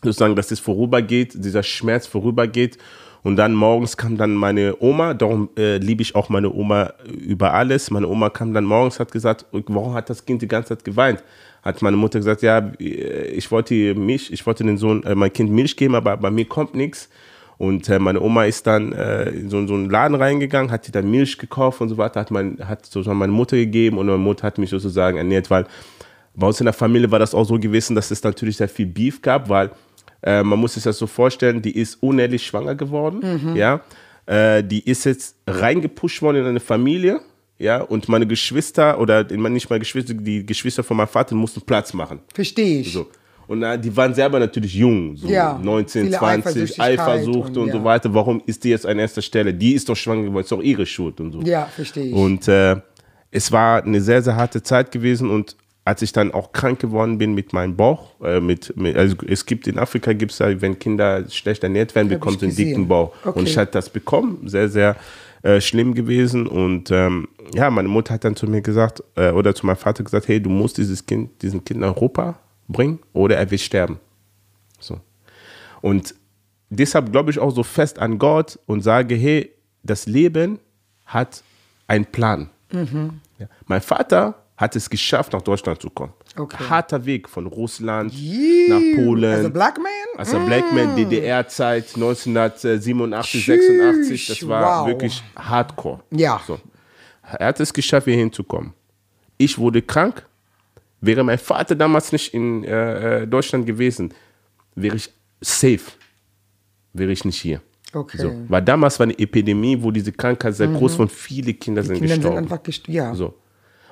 sozusagen, dass es vorübergeht, dieser Schmerz vorübergeht. Und dann morgens kam dann meine Oma, darum äh, liebe ich auch meine Oma über alles. Meine Oma kam dann morgens, hat gesagt, warum hat das Kind die ganze Zeit geweint? Hat meine Mutter gesagt, ja, ich wollte Milch, ich wollte den Sohn, äh, mein Kind Milch geben, aber bei mir kommt nichts. Und äh, meine Oma ist dann äh, in so, so, einen Laden reingegangen, hat dann Milch gekauft und so weiter, hat, mein, hat sozusagen meine Mutter gegeben und meine Mutter hat mich sozusagen ernährt, weil bei uns in der Familie war das auch so gewesen, dass es natürlich sehr viel Beef gab, weil äh, man muss sich das so vorstellen, die ist unehrlich schwanger geworden. Mhm. Ja? Äh, die ist jetzt reingepusht worden in eine Familie. Ja, und meine Geschwister oder nicht meine Geschwister, die Geschwister von meinem Vater mussten Platz machen. Verstehe ich. So. Und äh, die waren selber natürlich jung, so ja, 19, 20, Eifersucht und, und, so weiter. Warum ist die jetzt an erster Stelle? Die ist doch schwanger geworden, ist doch ihre Schuld und so. Ja, verstehe ich. Und äh, es war eine sehr, sehr harte Zeit gewesen und als ich dann auch krank geworden bin mit meinem Bauch, äh, mit, mit, also es gibt in Afrika gibt es ja, wenn Kinder schlecht ernährt werden, bekommt sie einen dicken Bauch. Okay. Und ich hatte das bekommen, sehr, sehr äh, schlimm gewesen. Und ähm, ja, meine Mutter hat dann zu mir gesagt, äh, oder zu meinem Vater gesagt, hey, du musst dieses Kind, diesen Kind nach Europa bringen oder er wird sterben. So. Und deshalb glaube ich auch so fest an Gott und sage, hey, das Leben hat einen Plan. Mhm. Ja. Mein Vater hat es geschafft, nach Deutschland zu kommen. Okay. Harter Weg von Russland Jee. nach Polen. Als Black Man? Als mm. Black Man, DDR-Zeit, 1987, Tschüss. 86. Das war wow. wirklich hardcore. Ja. So. Er hat es geschafft, hier hinzukommen. Ich wurde krank. Wäre mein Vater damals nicht in äh, äh Deutschland gewesen, wäre ich safe. Wäre ich nicht hier. Okay. So. Weil damals war eine Epidemie, wo diese Krankheit sehr mhm. groß war und viele Kinder Die sind Kinder gestorben. Sind einfach gest ja. So.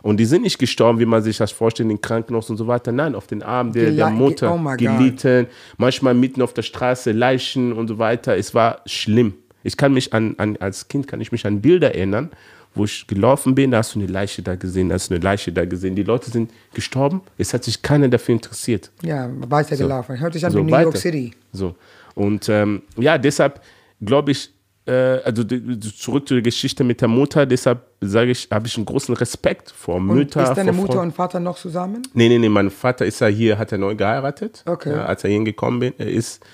Und die sind nicht gestorben, wie man sich das vorstellt, in den Krankenhaus und so weiter. Nein, auf den Armen der, der Mutter oh gelitten, manchmal mitten auf der Straße, Leichen und so weiter. Es war schlimm. Ich kann mich an, an, als Kind kann ich mich an Bilder erinnern, wo ich gelaufen bin, da hast du eine Leiche da gesehen, da hast du eine Leiche da gesehen. Die Leute sind gestorben, es hat sich keiner dafür interessiert. Ja, weitergelaufen. So. Hört sich an so, wie New weiter. York City. So. Und ähm, ja, deshalb glaube ich, also zurück zur Geschichte mit der Mutter, deshalb sage ich, habe ich einen großen Respekt vor und Mütter. Ist deine Mutter und Vater noch zusammen? Nee, nee, nee, mein Vater ist ja hier, hat er neu geheiratet, okay. ja, als er hingekommen bin, ist.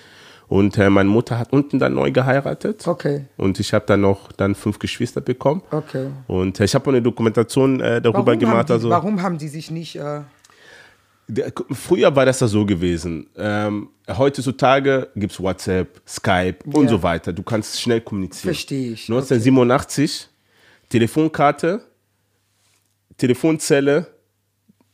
Und äh, meine Mutter hat unten dann neu geheiratet. Okay. Und ich habe dann noch dann fünf Geschwister bekommen. Okay. Und äh, ich habe eine Dokumentation äh, darüber warum gemacht. Die, also, warum haben die sich nicht äh, Früher war das ja so gewesen. Ähm, heutzutage gibt es WhatsApp, Skype ja. und so weiter. Du kannst schnell kommunizieren. Verstehe ich. 1987, okay. Telefonkarte, Telefonzelle,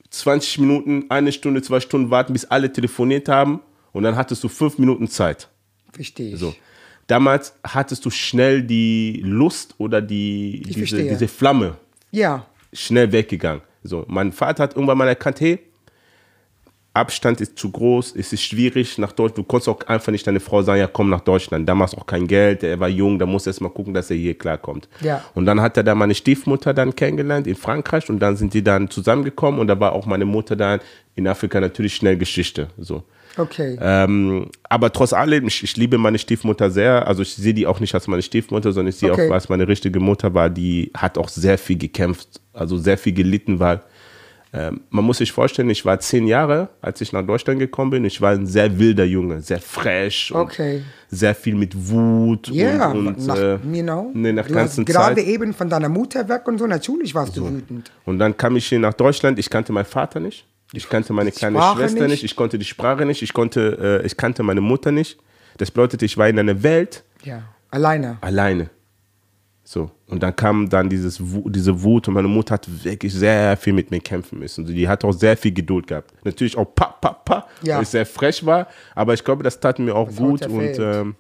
20 Minuten, eine Stunde, zwei Stunden warten, bis alle telefoniert haben und dann hattest du fünf Minuten Zeit. Verstehe ich. So. Damals hattest du schnell die Lust oder die, diese, diese Flamme. Ja. Schnell weggegangen. So, mein Vater hat irgendwann mal erkannt, hey, Abstand ist zu groß, es ist schwierig nach Deutschland. Du konntest auch einfach nicht deine Frau sagen, ja komm nach Deutschland. Damals auch kein Geld, er war jung, da musst du erst mal gucken, dass er hier klarkommt. Ja. Und dann hat er da meine Stiefmutter dann kennengelernt in Frankreich und dann sind die dann zusammengekommen und da war auch meine Mutter dann in Afrika natürlich schnell Geschichte. So. Okay. Ähm, aber trotz allem, ich, ich, liebe meine Stiefmutter sehr. Also ich sehe die auch nicht als meine Stiefmutter, sondern ich sehe okay. auch, was meine richtige Mutter war. Die hat auch sehr viel gekämpft, also sehr viel gelitten, weil man muss sich vorstellen, ich war zehn Jahre, als ich nach Deutschland gekommen bin. Ich war ein sehr wilder Junge, sehr fresh, okay. sehr viel mit Wut yeah, und, und nach, äh, know, nee, nach du ganzen gerade Zeit. eben von deiner Mutter weg und so, natürlich warst so. du wütend. Und dann kam ich hier nach Deutschland. Ich kannte meinen Vater nicht. Ich kannte meine kleine Sprache Schwester nicht. nicht. Ich konnte die Sprache nicht. Ich, konnte, äh, ich kannte meine Mutter nicht. Das bedeutet, ich war in einer Welt. Ja, alleine. Alleine. So. Und dann kam dann dieses, diese Wut und meine Mutter hat wirklich sehr viel mit mir kämpfen müssen. Die hat auch sehr viel Geduld gehabt. Natürlich auch pa, pa, pa, Ja. weil ich sehr frech war, aber ich glaube, das tat mir auch gut. hat Und ähm,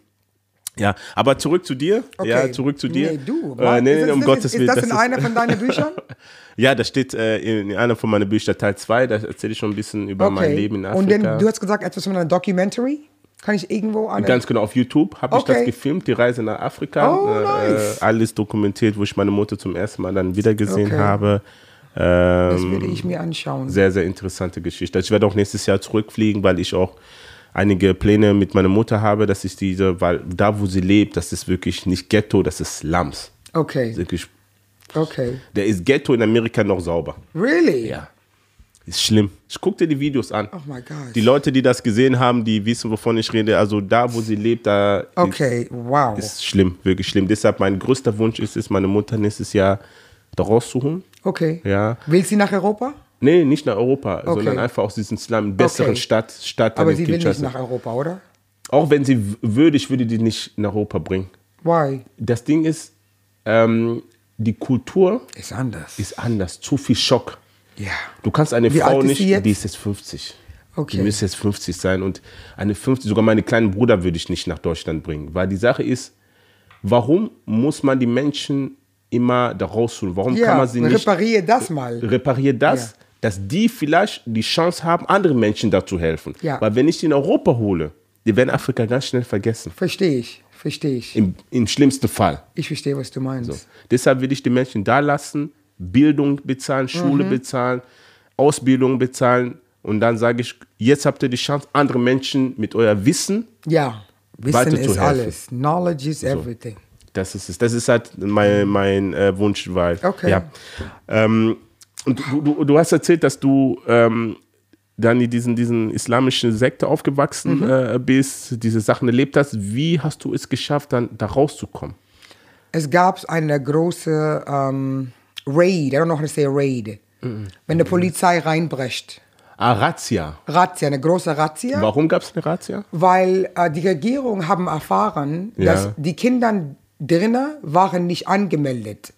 ja, aber zurück zu dir. Ja, zurück zu dir. Nee, du. Äh, nee, das- um Gottes Willen. Ist das, das in ist- einer von deinen <laughs> Büchern? Ja, das steht äh, in einer von meinen Büchern, Teil 2. Da erzähle ich schon ein bisschen über mein Leben in Afrika. Und dann, du hast gesagt, etwas von einer Documentary? Kann ich irgendwo an? Ganz genau, auf YouTube habe ich das Okay. gefilmt, die Reise nach Afrika. Oh, äh, nice. äh, alles dokumentiert, wo ich meine Mutter zum ersten Mal dann wiedergesehen Okay. habe. das Ähm, würde ich mir anschauen. sehr, sehr interessante Geschichte. Also ich werde auch nächstes Jahr zurückfliegen, weil ich auch einige Pläne mit meiner Mutter habe, dass ich diese, weil da, wo sie lebt, das ist wirklich nicht Ghetto, das ist Slums. Okay, Wirklich, okay. der ist Ghetto in Amerika noch sauber. Really? Ja. Ist schlimm. Ich gucke dir die Videos an. Oh my God. Die Leute, die das gesehen haben, die wissen, wovon ich rede. Also da, wo sie lebt, da Okay, wow. ist schlimm, wirklich schlimm. Deshalb mein größter Wunsch ist es, meine Mutter nächstes Jahr da rauszuholen. Okay. Ja. Will sie nach Europa? Nee, nicht nach Europa, Okay. sondern einfach aus diesem Slum, besseren Okay. Stadt, Stadt Aber sie will nicht nach Europa, oder? Auch wenn sie würde, ich würde die nicht nach Europa bringen. Why? Das Ding ist, ähm, die Kultur Ist anders. ist anders, zu viel Schock. Ja. Du kannst eine Wie Frau nicht, die ist jetzt 50. Okay. Die müsste jetzt 50 sein und eine 50, sogar meinen kleinen Bruder würde ich nicht nach Deutschland bringen. Weil die Sache ist, warum muss man die Menschen immer da rausholen? Warum Ja, kann man sie nicht repariere das mal. reparieren das, Ja. dass die vielleicht die Chance haben, anderen Menschen da zu helfen. Ja. Weil wenn ich die in Europa hole, die werden Afrika ganz schnell vergessen. Verstehe ich, verstehe ich. Im, im schlimmsten Fall. Ich verstehe, was du meinst. Deshalb will ich die Menschen da lassen, Bildung bezahlen, Schule Mhm. bezahlen, Ausbildung bezahlen. Und dann sage ich, jetzt habt ihr die Chance, andere Menschen mit euer Wissen, Ja, Wissen ist alles. Knowledge is everything. das ist es. Das ist halt mein, mein äh, Wunsch, weil. Okay. Ja. Ähm, und du, du, du hast erzählt, dass du ähm, dann in diesen, diesen islamischen Sekte aufgewachsen Mhm. äh, bist, diese Sachen erlebt hast. Wie hast du es geschafft, dann da rauszukommen? Es gab eine große ähm, Raid, I don't know how to say Raid. Wenn die Polizei reinbrecht. Ah, Razzia. Razzia, eine große Razzia. Warum gab es eine Razzia? Weil äh, die Regierung haben erfahren, Ja. dass die Kinder drinnen waren nicht angemeldet.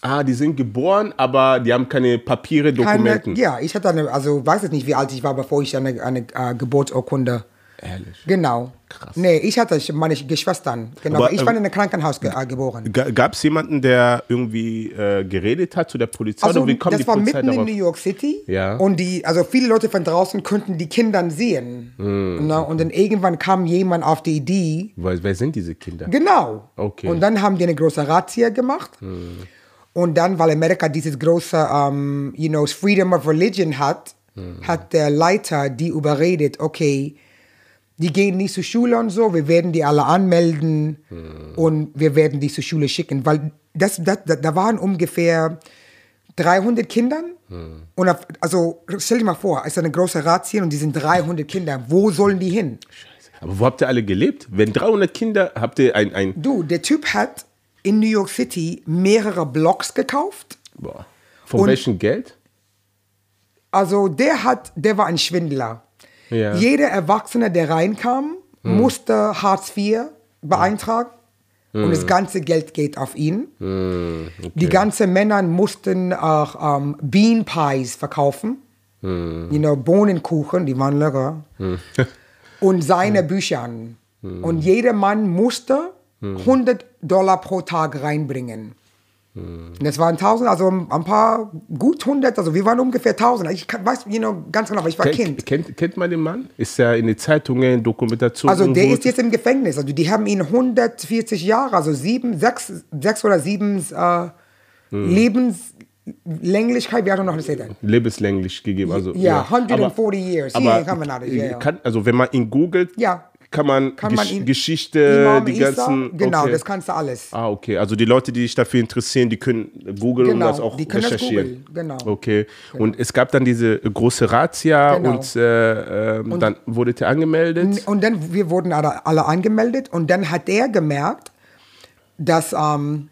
Ah, die sind geboren, aber die haben keine Papiere, Keine, Dokumenten. ja, ich hatte eine, also weiß jetzt nicht, wie alt ich war, bevor ich eine, eine äh, Geburtsurkunde. Ehrlich. Genau. Krass. Nee, ich hatte meine Geschwistern. Genau. Aber, ich ähm, war in einem Krankenhaus ge äh, geboren. Gab es jemanden, der irgendwie äh, geredet hat zu der Polizei? Also, wie kommt das die war Polizei mitten in darauf? New York City. Ja. Und die, also viele Leute von draußen könnten die Kinder sehen. Hm. Na, und dann irgendwann kam jemand auf die Idee, Wer, wer sind diese Kinder? Genau. Okay. Und dann haben die eine große Razzia gemacht. Und dann, weil Amerika dieses große, um, you know, Freedom of Religion hat, hat der Leiter die überredet, okay, die gehen nicht zur Schule und so, wir werden die alle anmelden und wir werden die zur Schule schicken. Weil das, das, da, da waren ungefähr 300 Kindern. Und auf, also stell dir mal vor, es ist eine große Razzia und die sind 300 Kinder. Wo sollen die hin? Aber wo habt ihr alle gelebt? Wenn 300 Kinder, habt ihr ein... ein Du, der Typ hat in New York City mehrere Blocks gekauft. boah. Von Und- welchem Geld? Also der hat, der war ein Schwindler. Ja. Jeder Erwachsene, der reinkam, musste Hartz IV beantragen. Und das ganze Geld geht auf ihn. Die ganzen Männer mussten auch ähm, Bean Pies verkaufen. You know, Bohnenkuchen, die waren lecker. <laughs> und seine Bücher. Und jeder Mann musste 100 Dollar pro Tag reinbringen. Und das waren 1000, also ein paar, gut 100, also wir waren ungefähr 1000. Ich kann- weiß, you know, ganz genau, aber ich war Kind. Kennt, kennt, man den Mann? Ist ja in den Zeitungen, Dokumentationen. Also der ist jetzt im Gefängnis. Also die haben ihn 140 Jahre, also sieben, sechs, sechs oder sieben äh, Lebenslänglichkeit, wie hat er noch gesagt? lebenslänglich gegeben. Also, Ja, 140 Aber- years. Aber jail. kann, also wenn man ihn googelt, Ja. Kann man, Kann man Gesch ihn- Geschichte, Imam die Isa, ganzen... Genau, okay. das kannst du alles. Ah, okay. Also die Leute, die sich dafür interessieren, die können googeln Genau, und das auch die können das recherchieren. googeln, genau. Okay. Und es gab dann diese große Razzia Genau. und, äh, ähm, dann wurdet ihr angemeldet. Und dann, wir wurden alle, alle angemeldet und dann hat er gemerkt, dass ähm,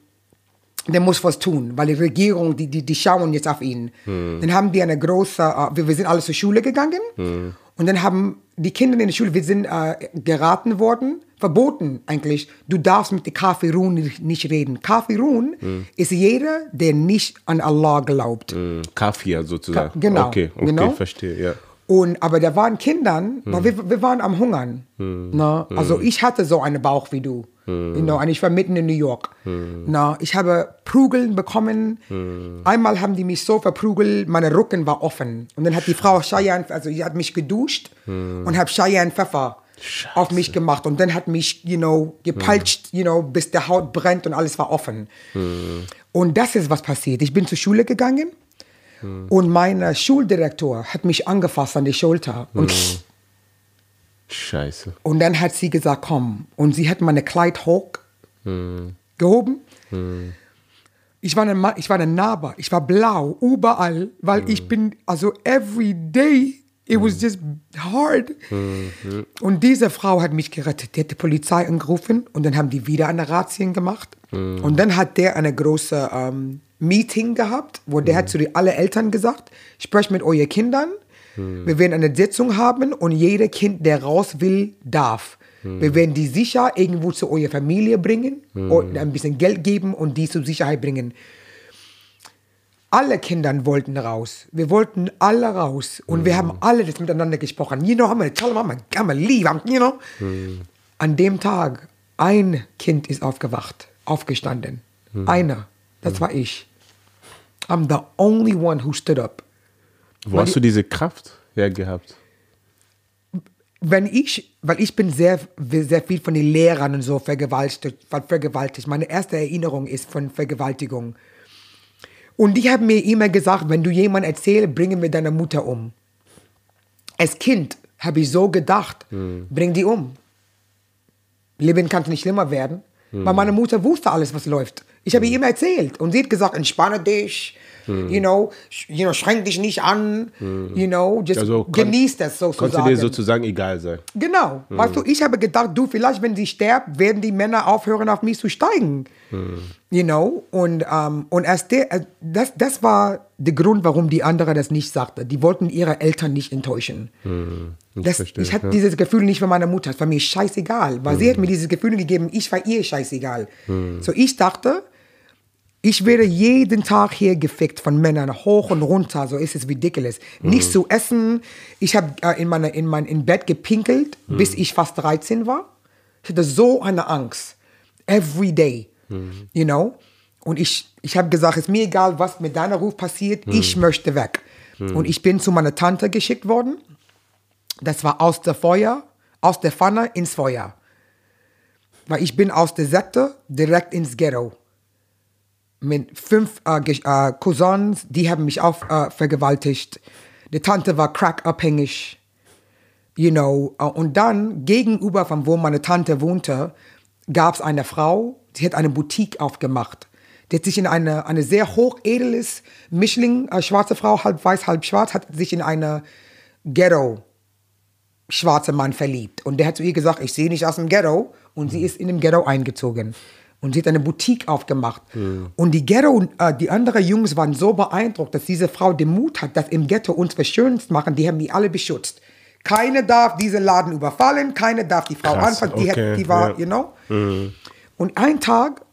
der muss was tun, weil die Regierung, die, die, die schauen jetzt auf ihn. Dann haben die eine große, äh, wir, wir sind alle zur Schule gegangen und dann haben die Kinder in der Schule, wir sind äh, geraten worden, verboten eigentlich, du darfst mit Kafirun nicht, nicht reden. Kafirun ist jeder, der nicht an Allah glaubt. Hm, Kafir sozusagen. Ka- genau, Okay, okay, genau. verstehe, ja. Und, aber da waren Kindern, weil wir, wir waren am Hungern. Na, also ich hatte so einen Bauch wie du. You know, und ich war mitten in New York. Na, ich habe Prügeln bekommen. Einmal haben die mich so verprügelt, meine Rücken war offen. Und dann hat die Frau Cheyenne, also sie hat mich geduscht und hat Cheyenne Pfeffer auf mich gemacht. Und dann hat mich, you know, gepeitscht, you know, bis der Haut brennt und alles war offen. Und das ist was passiert. Ich bin zur Schule gegangen. Und mein Schuldirektor hat mich angefasst an die Schulter. Und, Scheiße. und dann hat sie gesagt, komm. Und sie hat meine Kleid hoch gehoben. Ich war, eine, Ma- ich war eine Narbe. Ich war blau, überall. Weil ich bin, also every day, it was just hard. Und diese Frau hat mich gerettet. Die hat die Polizei angerufen und dann haben die wieder eine Razzien gemacht. Und dann hat der eine große ähm, Meeting gehabt, wo der hat zu den alle Eltern gesagt, sprecht mit euren Kindern. Wir werden eine Sitzung haben und jeder Kind, der raus will, darf. Wir werden die sicher irgendwo zu eurer Familie bringen und ein bisschen Geld geben und die zur Sicherheit bringen. Alle Kinder wollten raus. Wir wollten alle raus. Und wir haben alle das miteinander gesprochen. You know, I'm gonna, I'm gonna leave. I'm, you know. An dem Tag, ein Kind ist aufgewacht, aufgestanden. Einer. Das war ich. I'm the only one who stood up. Wo hast du diese Kraft hergehabt? wenn ich, weil ich bin sehr, sehr viel von den Lehrern und so vergewaltigt, vergewaltigt. Meine erste Erinnerung ist von Vergewaltigung. Und die haben mir immer gesagt, wenn du jemand erzählst, bringen wir deine Mutter um. Als Kind habe ich so gedacht, bring die um. Leben kann nicht schlimmer werden. Weil meine Mutter wusste alles, was läuft. Ich habe ihr immer erzählt. Und sie hat gesagt, entspanne dich, you know, sch- you know, schränk dich nicht an, you know, just Also genieß das sozusagen. Konnte dir sozusagen egal sein. Genau. Weißt du, ich habe gedacht, du, vielleicht, wenn sie stirbt, werden die Männer aufhören, auf mich zu steigen. You know? Und, ähm, und erst der, äh, das, das war der Grund, warum die andere das nicht sagte. Die wollten ihre Eltern nicht enttäuschen. Das, verstehe, ich hatte ja. dieses Gefühl nicht von meiner Mutter. Es war mir scheißegal. Weil sie hat mir dieses Gefühl gegeben, ich war ihr scheißegal. So ich dachte, ich werde jeden Tag hier gefickt von Männern, hoch und runter, so ist es ridiculous. Nicht zu essen. Ich habe äh, in, meine, in mein in Bett gepinkelt, bis ich fast 13 war. Ich hatte so eine Angst. Every day. You know? Und ich, ich habe gesagt, es ist mir egal, was mit deiner Ruf passiert, ich möchte weg. Und ich bin zu meiner Tante geschickt worden. Das war aus der Feuer, aus der Pfanne ins Feuer. Weil ich bin aus der Sekte direkt ins Ghetto mit fünf äh, äh, Cousins, die haben mich auch äh, vergewaltigt. Die Tante war crackabhängig, you know. Äh, und dann gegenüber von wo meine Tante wohnte, gab es eine Frau, die hat eine Boutique aufgemacht. Die hat sich in eine, eine sehr hochedeles Mischling, äh, schwarze Frau, halb weiß, halb schwarz, hat sich in eine Ghetto schwarze Mann verliebt. Und der hat zu ihr gesagt, ich sehe nicht aus dem Ghetto. Und sie ist in dem Ghetto eingezogen. Und sie hat eine Boutique aufgemacht. Und die Ghetto, äh, die anderen Jungs waren so beeindruckt, dass diese Frau den Mut hat, dass im Ghetto uns was Schönes machen. Die haben die alle beschützt. Keine darf diesen Laden überfallen, keine darf die Frau Krass, anfassen. Die, okay, hat, die war, ja. you know. Und einen Tag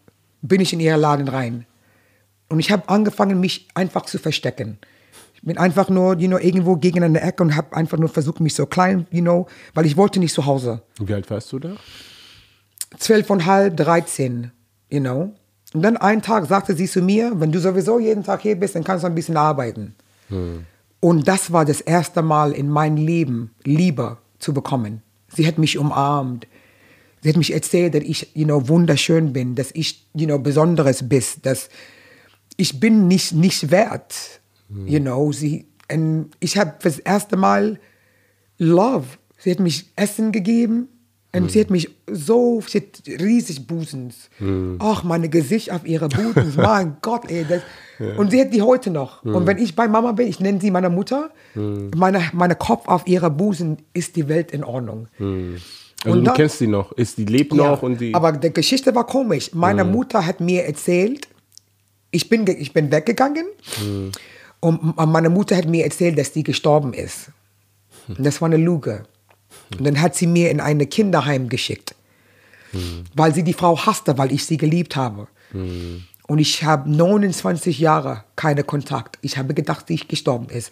bin ich in ihren Laden rein. Und ich habe angefangen, mich einfach zu verstecken. Ich bin einfach nur, you know, irgendwo gegen eine Ecke und habe einfach nur versucht, mich so klein, you know, weil ich wollte nicht zu Hause. Wie alt warst du da? Zwölf und halb, dreizehn, you know. Und dann einen Tag sagte sie zu mir, wenn du sowieso jeden Tag hier bist, dann kannst du ein bisschen arbeiten. Und das war das erste Mal in meinem Leben, Liebe zu bekommen. Sie hat mich umarmt. Sie hat mich erzählt, dass ich, you know, wunderschön bin, dass ich, you know, Besonderes bin, dass ich bin nicht, nicht wert, you know. Sie, und ich habe das erste Mal Love. Sie hat mich Essen gegeben und sie hat mich so, sie hat riesig Busens. Ach, meine Gesicht auf ihre Busens, <laughs> mein Gott, ey. Das, Und sie hat die heute noch. Und wenn ich bei Mama bin, ich nenne sie meine Mutter, meine, meine Kopf auf ihrer Busen ist die Welt in Ordnung. Also Und du dann- kennst sie noch. Ist die lebt noch und die. aber die Geschichte war komisch. Meine Mutter hat mir erzählt, ich bin, ich bin weggegangen und meine Mutter hat mir erzählt, dass die gestorben ist. Und das war eine Lüge. Und dann hat sie mir in ein Kinderheim geschickt, weil sie die Frau hasste, weil ich sie geliebt habe. Und ich habe 29 Jahre keine Kontakt. Ich habe gedacht, sie gestorben ist.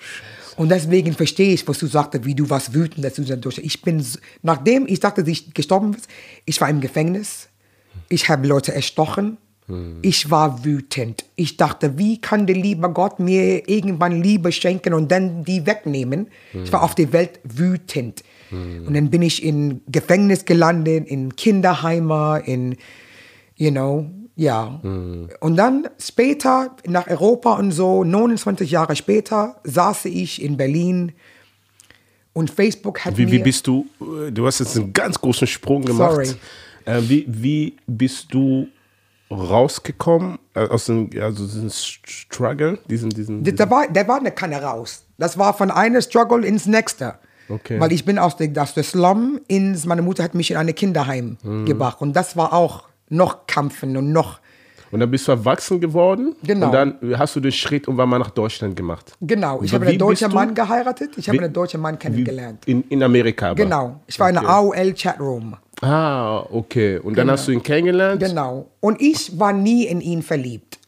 Und deswegen verstehe ich, was du sagst, wie du was wütend, dass du dann durch. Ich bin, nachdem ich dachte, sie gestorben ist, ich war im Gefängnis. Ich habe Leute erstochen. Ich war wütend. Ich dachte, wie kann der liebe Gott mir irgendwann Liebe schenken und dann die wegnehmen? Ich war auf der Welt wütend. Und dann bin ich in Gefängnis gelandet, in Kinderheime, in, you know, ja. Und dann später nach Europa und so, 29 Jahre später, saß ich in Berlin und Facebook hat Wie, wie bist du, äh, du hast jetzt einen ganz großen Sprung gemacht. Sorry. Äh, wie, wie bist du rausgekommen äh, aus dem, also diesen Struggle, diesen, diesen, Da- Da war, da war eine Kanne raus. Das war von einem Struggle ins nächste. Okay. Weil ich bin aus der, aus der Slum ins, meine Mutter hat mich in ein Kinderheim Mhm. gebracht. Und das war auch noch Kämpfen und noch, Und dann bist du erwachsen geworden. Genau. Und dann hast du den Schritt irgendwann mal nach Deutschland gemacht. genau. Ich habe einen deutschen Mann geheiratet. Ich habe einen deutschen Mann kennengelernt. In, in Amerika aber. Genau. Ich war in einer AOL-Chatroom. Ah, okay. Und dann hast du ihn kennengelernt. Genau. Und ich war nie in ihn verliebt.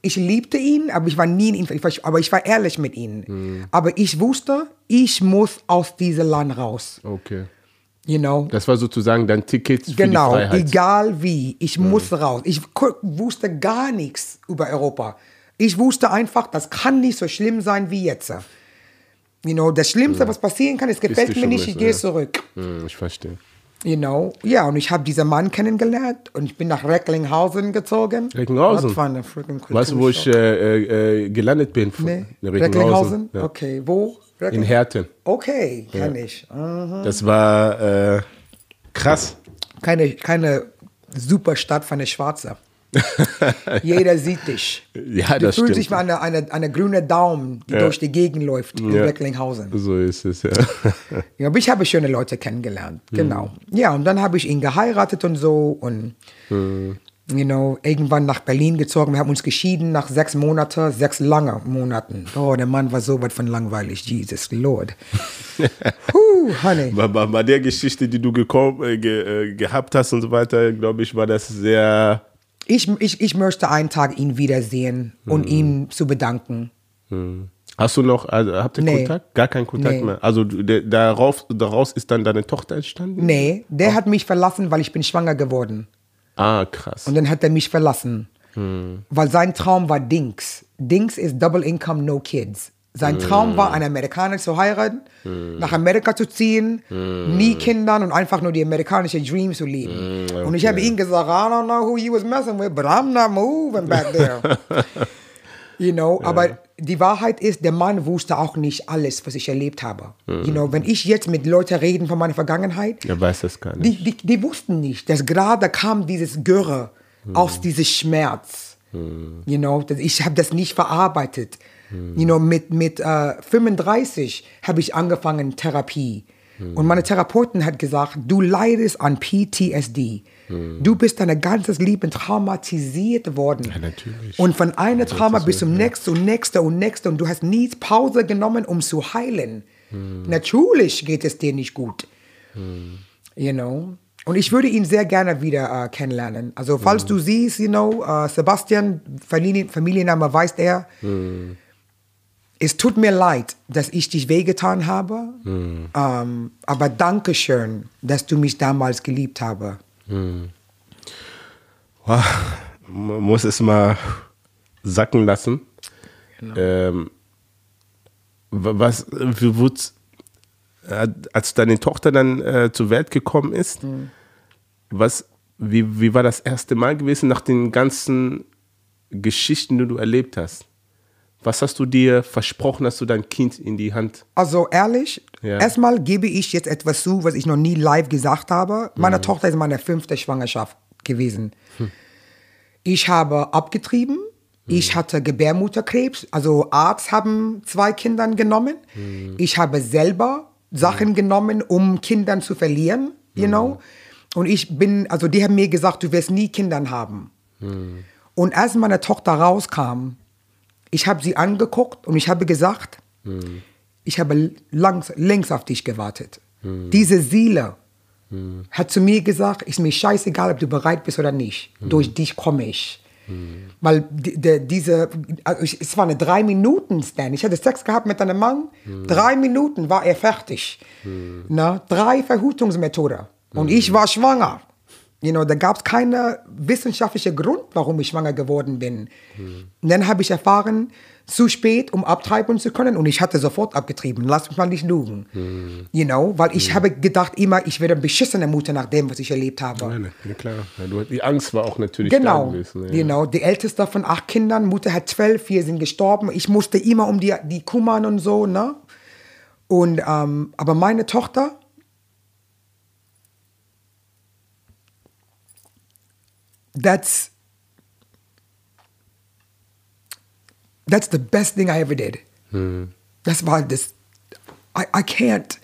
Ich liebte ihn, aber ich war nie in ihn. Aber ich war ehrlich mit ihm. Aber ich wusste, ich muss aus diesem Land raus. Okay. You know? Das war sozusagen dein Ticket für Genau, die Freiheit. egal wie, ich muss raus. Ich wusste gar nichts über Europa. Ich wusste einfach, das kann nicht so schlimm sein wie jetzt. You know, das Schlimmste, was passieren kann, es gefällt mir nicht, ich gehe ja. zurück. Hm, ich verstehe. You know, ja, und ich habe diesen Mann kennengelernt und ich bin nach Recklinghausen gezogen. Recklinghausen? Weißt du, wo ich äh, äh, äh, gelandet bin? Nee. In Recklinghausen? Ja. Okay, wo? In Reckling- Herten. Okay, kann ich. Mhm. Das war äh, krass. Keine, keine super Stadt für eine Schwarze. <laughs> Jeder sieht dich. Ja, Du das fühlst stimmt. dich wie eine, eine, eine grüne Daumen, die Ja. durch die Gegend läuft in Ja. Recklinghausen. So ist es, ja. <laughs> Ja, aber ich habe schöne Leute kennengelernt. Mhm. Genau. Ja, und dann habe ich ihn geheiratet und so und Mhm. you know, irgendwann nach Berlin gezogen. Wir haben uns geschieden nach sechs Monaten, sechs lange Monaten. Oh, der Mann war so weit von langweilig. Jesus Lord. <laughs> Honey. bei, bei, bei der Geschichte, die du gekommen, äh, ge, äh, gehabt hast und so weiter, glaube ich, war das sehr. Ich, ich, ich möchte einen Tag ihn wiedersehen Mhm. und ihm zu bedanken. Hm. Hast du noch, also, habt ihr Nee. Kontakt? Gar keinen Kontakt Nee. mehr. Also der, darauf, daraus ist dann deine Tochter entstanden? Nee, der hat mich verlassen, weil ich bin schwanger geworden. Ah, krass. Und dann hat er mich verlassen. Hm. Weil sein Traum war Dings. Dings ist Double Income, No Kids. Sein Hm. Traum war, einen Amerikaner zu heiraten, nach Amerika zu ziehen, Hm. nie Kindern und einfach nur die amerikanische Dream zu leben. Und ich habe ihm gesagt, I don't know who you was messing with, but I'm not moving back there. <laughs> you know, aber die Wahrheit ist, der Mann wusste auch nicht alles, was ich erlebt habe. Hm. You know, wenn ich jetzt mit Leuten reden von meiner Vergangenheit, er weiß das gar nicht. die, die, die wussten nicht, dass gerade kam dieses Göre aus diesem Schmerz. You know, ich habe das nicht verarbeitet. You know, mit, mit äh, 35 habe ich angefangen Therapie. Und meine Therapeutin hat gesagt, du leidest an PTSD. Du bist dein ganzes Leben traumatisiert worden. Ja, natürlich. Und von einem Trauma bis zum nächsten und nächsten und nächsten. Und du hast nie Pause genommen, um zu heilen. Natürlich geht es dir nicht gut. You know? Und ich würde ihn sehr gerne wieder äh, kennenlernen. Also, falls du siehst, you know, äh, Sebastian, Familien, Familienname weiß er. Es tut mir leid, dass ich dich wehgetan habe. Ähm, aber danke schön, dass du mich damals geliebt habe. Wow. Man muss es mal sacken lassen. Ähm, wa- was, als deine Tochter dann äh, zur Welt gekommen ist, was, wie, wie war das erste Mal gewesen nach den ganzen Geschichten, die du erlebt hast? Was hast du dir versprochen, dass du dein Kind in die Hand Also ehrlich, Ja. erstmal gebe ich jetzt etwas zu, was ich noch nie live gesagt habe. Meine Tochter ist meine fünfte Schwangerschaft gewesen. Ich habe abgetrieben. Ich hatte Gebärmutterkrebs. Also Arzt haben zwei Kindern genommen. Ich habe selber Sachen genommen, um Kindern zu verlieren, you know. Und ich bin, also die haben mir gesagt, du wirst nie Kindern haben. Und als meine Tochter rauskam, ich habe sie angeguckt und ich habe gesagt, ich habe langs, längst auf dich gewartet. Diese Seele hat zu mir gesagt, ist mir scheißegal, ob du bereit bist oder nicht. Durch dich komme ich. Weil die, die, diese, also ich, es war eine drei Minuten Stand. Ich hatte Sex gehabt mit einem Mann. Drei Minuten war er fertig. Na, drei Verhütungsmethoden. Und ich war schwanger. You know, da gab es keinen wissenschaftlichen Grund, warum ich schwanger geworden bin. Und dann habe ich erfahren, zu spät, um abtreiben zu können. Und ich hatte sofort abgetrieben. Lass mich mal nicht lügen. You know, weil ich habe gedacht immer, ich werde eine beschissene Mutter nach dem, was ich erlebt habe. Ja, ne, ja, klar. Die Angst war auch natürlich Genau, da gewesen. Ja. genau. Die älteste von acht Kindern, Mutter hat zwölf, vier sind gestorben. Ich musste immer um die, die kümmern und so, ne? Und, ähm, aber meine Tochter, that's, that's the best thing I ever did. Das war das, I, I can't,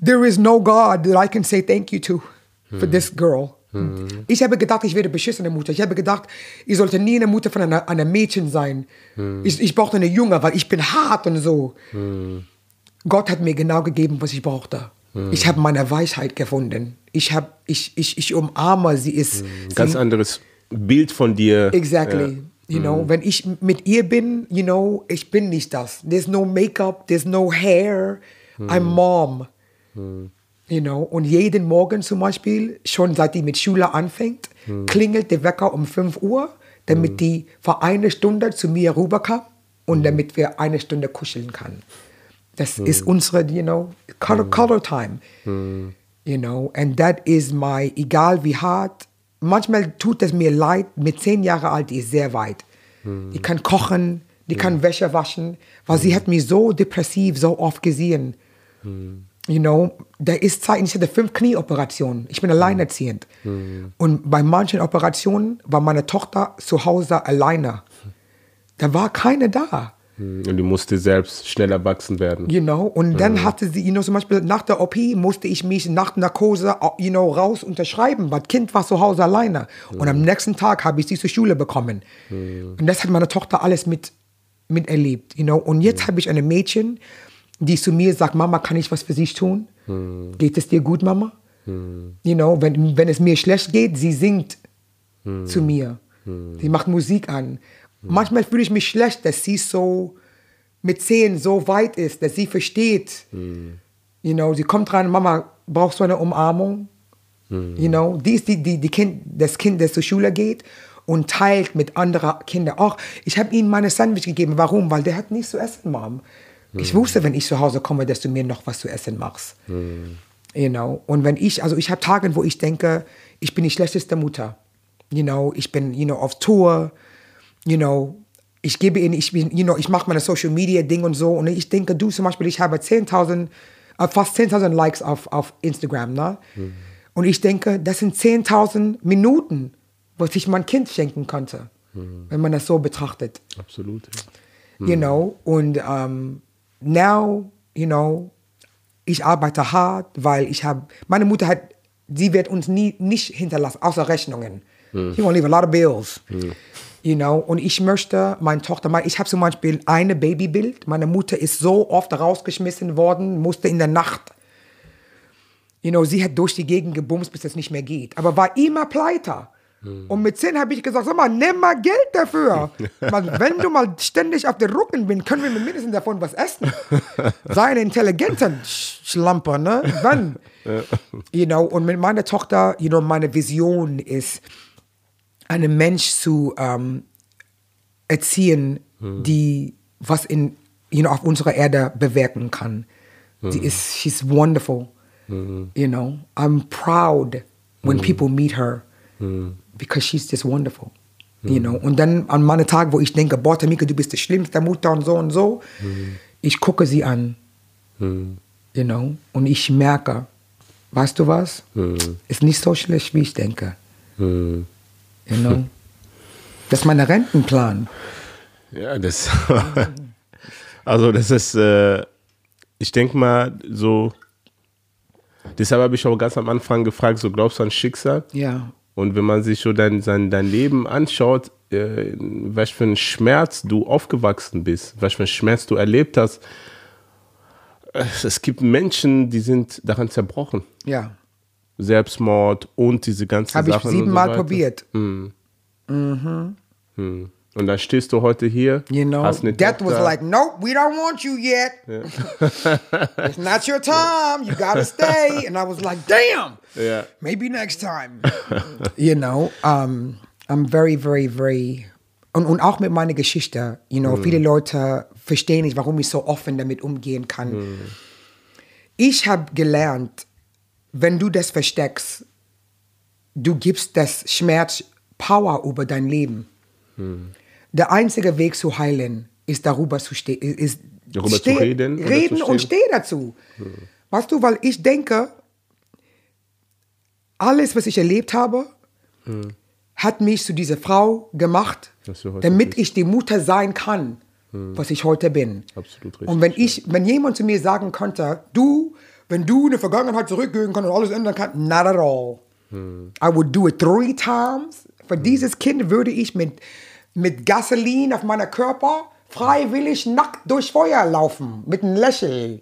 there is no God that I can say thank you to for hmm. this girl. Hmm. Ich habe gedacht, ich werde beschissene Mutter. Ich habe gedacht, ich sollte nie eine Mutter von einer, einer Mädchen sein. Ich, ich brauchte eine Junge, weil ich bin hart hmm. und so. Gott hat mir genau gegeben, was ich brauchte. Ich habe meine Weisheit gefunden. Ich, hab, ich, ich, ich umarme sie. Ist, Ein ganz anderes Bild von dir. Exactly. You know, wenn ich mit ihr bin, you know, ich bin nicht das. There's no makeup, there's no hair. I'm mom. You know, und jeden Morgen zum Beispiel, schon seit die mit Schule anfängt, klingelt der Wecker um 5 Uhr, damit die für eine Stunde zu mir rüberkam und damit wir eine Stunde kuscheln kann. Das ist unsere, you know, color, color time. You know, and that is my, egal wie hart, manchmal tut es mir leid, mit zehn Jahren alt, ist sehr weit. Die kann kochen, die kann Wäsche waschen, weil sie hat mich so depressiv so oft gesehen. You know, da ist Zeit, ich hatte fünf Knieoperationen. Ich bin alleinerziehend. Und bei manchen Operationen war meine Tochter zu Hause alleine. Da war keine da. Und du musste selbst schneller wachsen werden. Know, und dann hatte sie, you know, zum Beispiel nach der OP musste ich mich nach Narkose, you know, raus unterschreiben, weil das Kind war zu Hause alleine. Und am nächsten Tag habe ich sie zur Schule bekommen. Und das hat meine Tochter alles mit, miterlebt, you know. Und jetzt habe ich eine Mädchen, die zu mir sagt, Mama, kann ich was für Sie tun? Geht es dir gut, Mama? You know, wenn, wenn es mir schlecht geht, sie singt zu mir. Sie macht Musik an. Manchmal fühle ich mich schlecht, dass sie so mit zehn so weit ist, dass sie versteht. You know, sie kommt rein, Mama, brauchst du eine Umarmung? You know, die ist die, die, die kind, das Kind, das zur Schule geht und teilt mit anderen Kindern. Auch ich habe ihm meine Sandwich gegeben. Warum? Weil der hat nichts zu essen, Mom. Ich wusste, wenn ich zu Hause komme, dass du mir noch was zu essen machst. You know, und wenn ich, also ich habe Tage, wo ich denke, ich bin die schlechteste Mutter. You know, ich bin, you know, auf Tour. You know, ich gebe ihnen, ich bin, you know, ich mache meine Social Media Ding und so. Und ich denke, du zum Beispiel, ich habe 10.000, äh, fast 10.000 Likes auf, auf Instagram, ne? Und ich denke, das sind 10.000 Minuten, was ich mein Kind schenken konnte, wenn man das so betrachtet. Absolut. You know, und um, now, you know, ich arbeite hart, weil ich habe, meine Mutter hat, sie wird uns nie, nicht hinterlassen, außer Rechnungen. She won't leave a lot of bills. You know, und ich möchte meine Tochter, ich habe zum Beispiel eine Babybild. Meine Mutter ist so oft rausgeschmissen worden, musste in der Nacht, you know, sie hat durch die Gegend gebumst, bis es nicht mehr geht. Aber war immer pleite. Und mit 10 habe ich gesagt, sag mal, nimm mal Geld dafür. <laughs> Weil wenn du mal ständig auf der Rücken bist, können wir mindestens davon was essen. Sei ein intelligenter Sch- Schlamper, ne? Wann? You know, und mit meiner Tochter, you know, meine Vision ist, einen Mensch zu ähm, erziehen, die was in, you know, auf unserer Erde bewirken kann. Sie ist, she's wonderful. You know, I'm proud when people meet her because she's just wonderful. You know, und dann an meinen Tag, wo ich denke, boah, Tamika, du bist die schlimmste Mutter und so und so, ich gucke sie an, you know, und ich merke, weißt du was, ist nicht so schlecht, wie ich denke. You know? Das ist mein Rentenplan. Ja, das. <laughs> also, das ist, äh, ich denke mal, so. Deshalb habe ich auch ganz am Anfang gefragt, so glaubst du an Schicksal? Ja. Und wenn man sich so dein, sein, dein Leben anschaut, äh, was für ein Schmerz du aufgewachsen bist, was für ein Schmerz du erlebt hast, es gibt Menschen, die sind daran zerbrochen. Ja. Selbstmord und diese ganzen Habe ich Sachen. und so siebenmal weiter. probiert. Und dann stehst du heute hier, You know, hast eine death was Tochter. like, nope, we don't want you yet. <laughs> it's not your time. You gotta stay. And I was like, damn. Ja. Maybe next time. <laughs> you know, um, I'm very, very, very. Und, und auch mit meiner Geschichte, you know, viele Leute verstehen nicht, warum ich so offen damit umgehen kann. Ich habe gelernt, wenn du das versteckst, du gibst das Schmerz Power über dein Leben. Der einzige Weg zu heilen ist darüber zu stehen, ist Darüber zu steh- reden reden zu und steh dazu. Weißt du, weil ich denke, alles, was ich erlebt habe, hat mich zu dieser Frau gemacht, damit bist. ich die Mutter sein kann, was ich heute bin. Absolut richtig, Und wenn ich, wenn jemand zu mir sagen könnte, du, wenn du in die Vergangenheit zurückgehen kannst und alles ändern kannst, not at all. I would do it three times. Für dieses Kind würde ich mit, mit Gasoline auf meiner Körper freiwillig nackt durch Feuer laufen, mit einem Lächeln.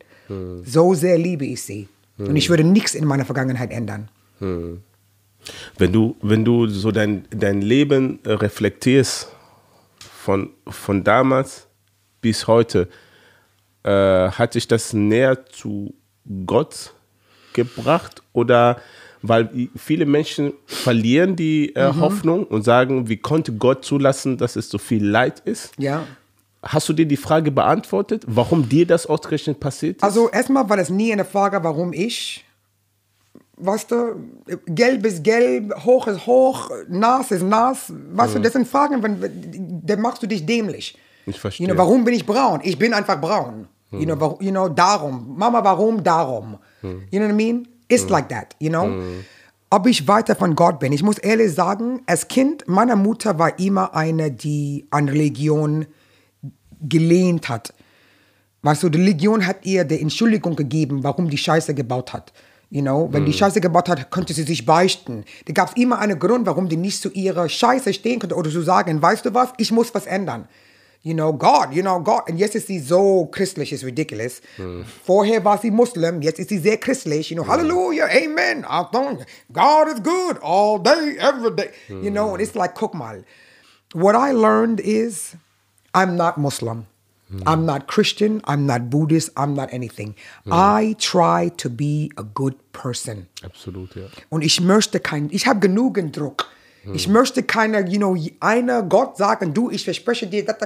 So sehr liebe ich sie. Und ich würde nichts in meiner Vergangenheit ändern. Wenn du, wenn du so dein, dein Leben reflektierst von, von damals bis heute, äh, hat dich das näher zu Gott gebracht oder weil viele Menschen verlieren die äh, Hoffnung und sagen, wie konnte Gott zulassen, dass es so viel Leid ist? Ja. Hast du dir die Frage beantwortet, warum dir das ausgerechnet passiert ist? Also erstmal war das nie eine Frage, warum ich. Weißt du, gelb ist gelb, hoch ist hoch, nass ist nass. Weißt du, das sind Fragen, wenn, da machst du dich dämlich. Ich verstehe. You know, warum bin ich braun? Ich bin einfach braun. You, know, you know, darum. Mama, warum? Darum. You know what I mean? It's like that, you know? Ob ich weiter von Gott bin. Ich muss ehrlich sagen, als Kind meiner Mutter war immer eine, die an Religion gelehnt hat. Weißt du, die Religion hat ihr die Entschuldigung gegeben, warum die Scheiße gebaut hat. You know, wenn die Scheiße gebaut hat, konnte sie sich beichten. Da gab es immer einen Grund, warum die nicht zu ihrer Scheiße stehen konnte oder zu sagen, weißt du was, ich muss was ändern. You know, God, you know, God. And yes, it's so christlich, ist ridiculous. Vorher war sie Muslim, yes, it's sie sehr christlich. You know, mm. Hallelujah, Amen. God is good all day, every day. You know, and it's like, guck mal. What I learned is, I'm not Muslim. Mm. I'm not Christian. I'm not Buddhist. I'm not anything. Mm. I try to be a good person. Absolut, ja. Und ich möchte kein, ich habe genügend Druck. Ich möchte keiner, you know, einer Gott sagen, du, ich verspreche dir, dass,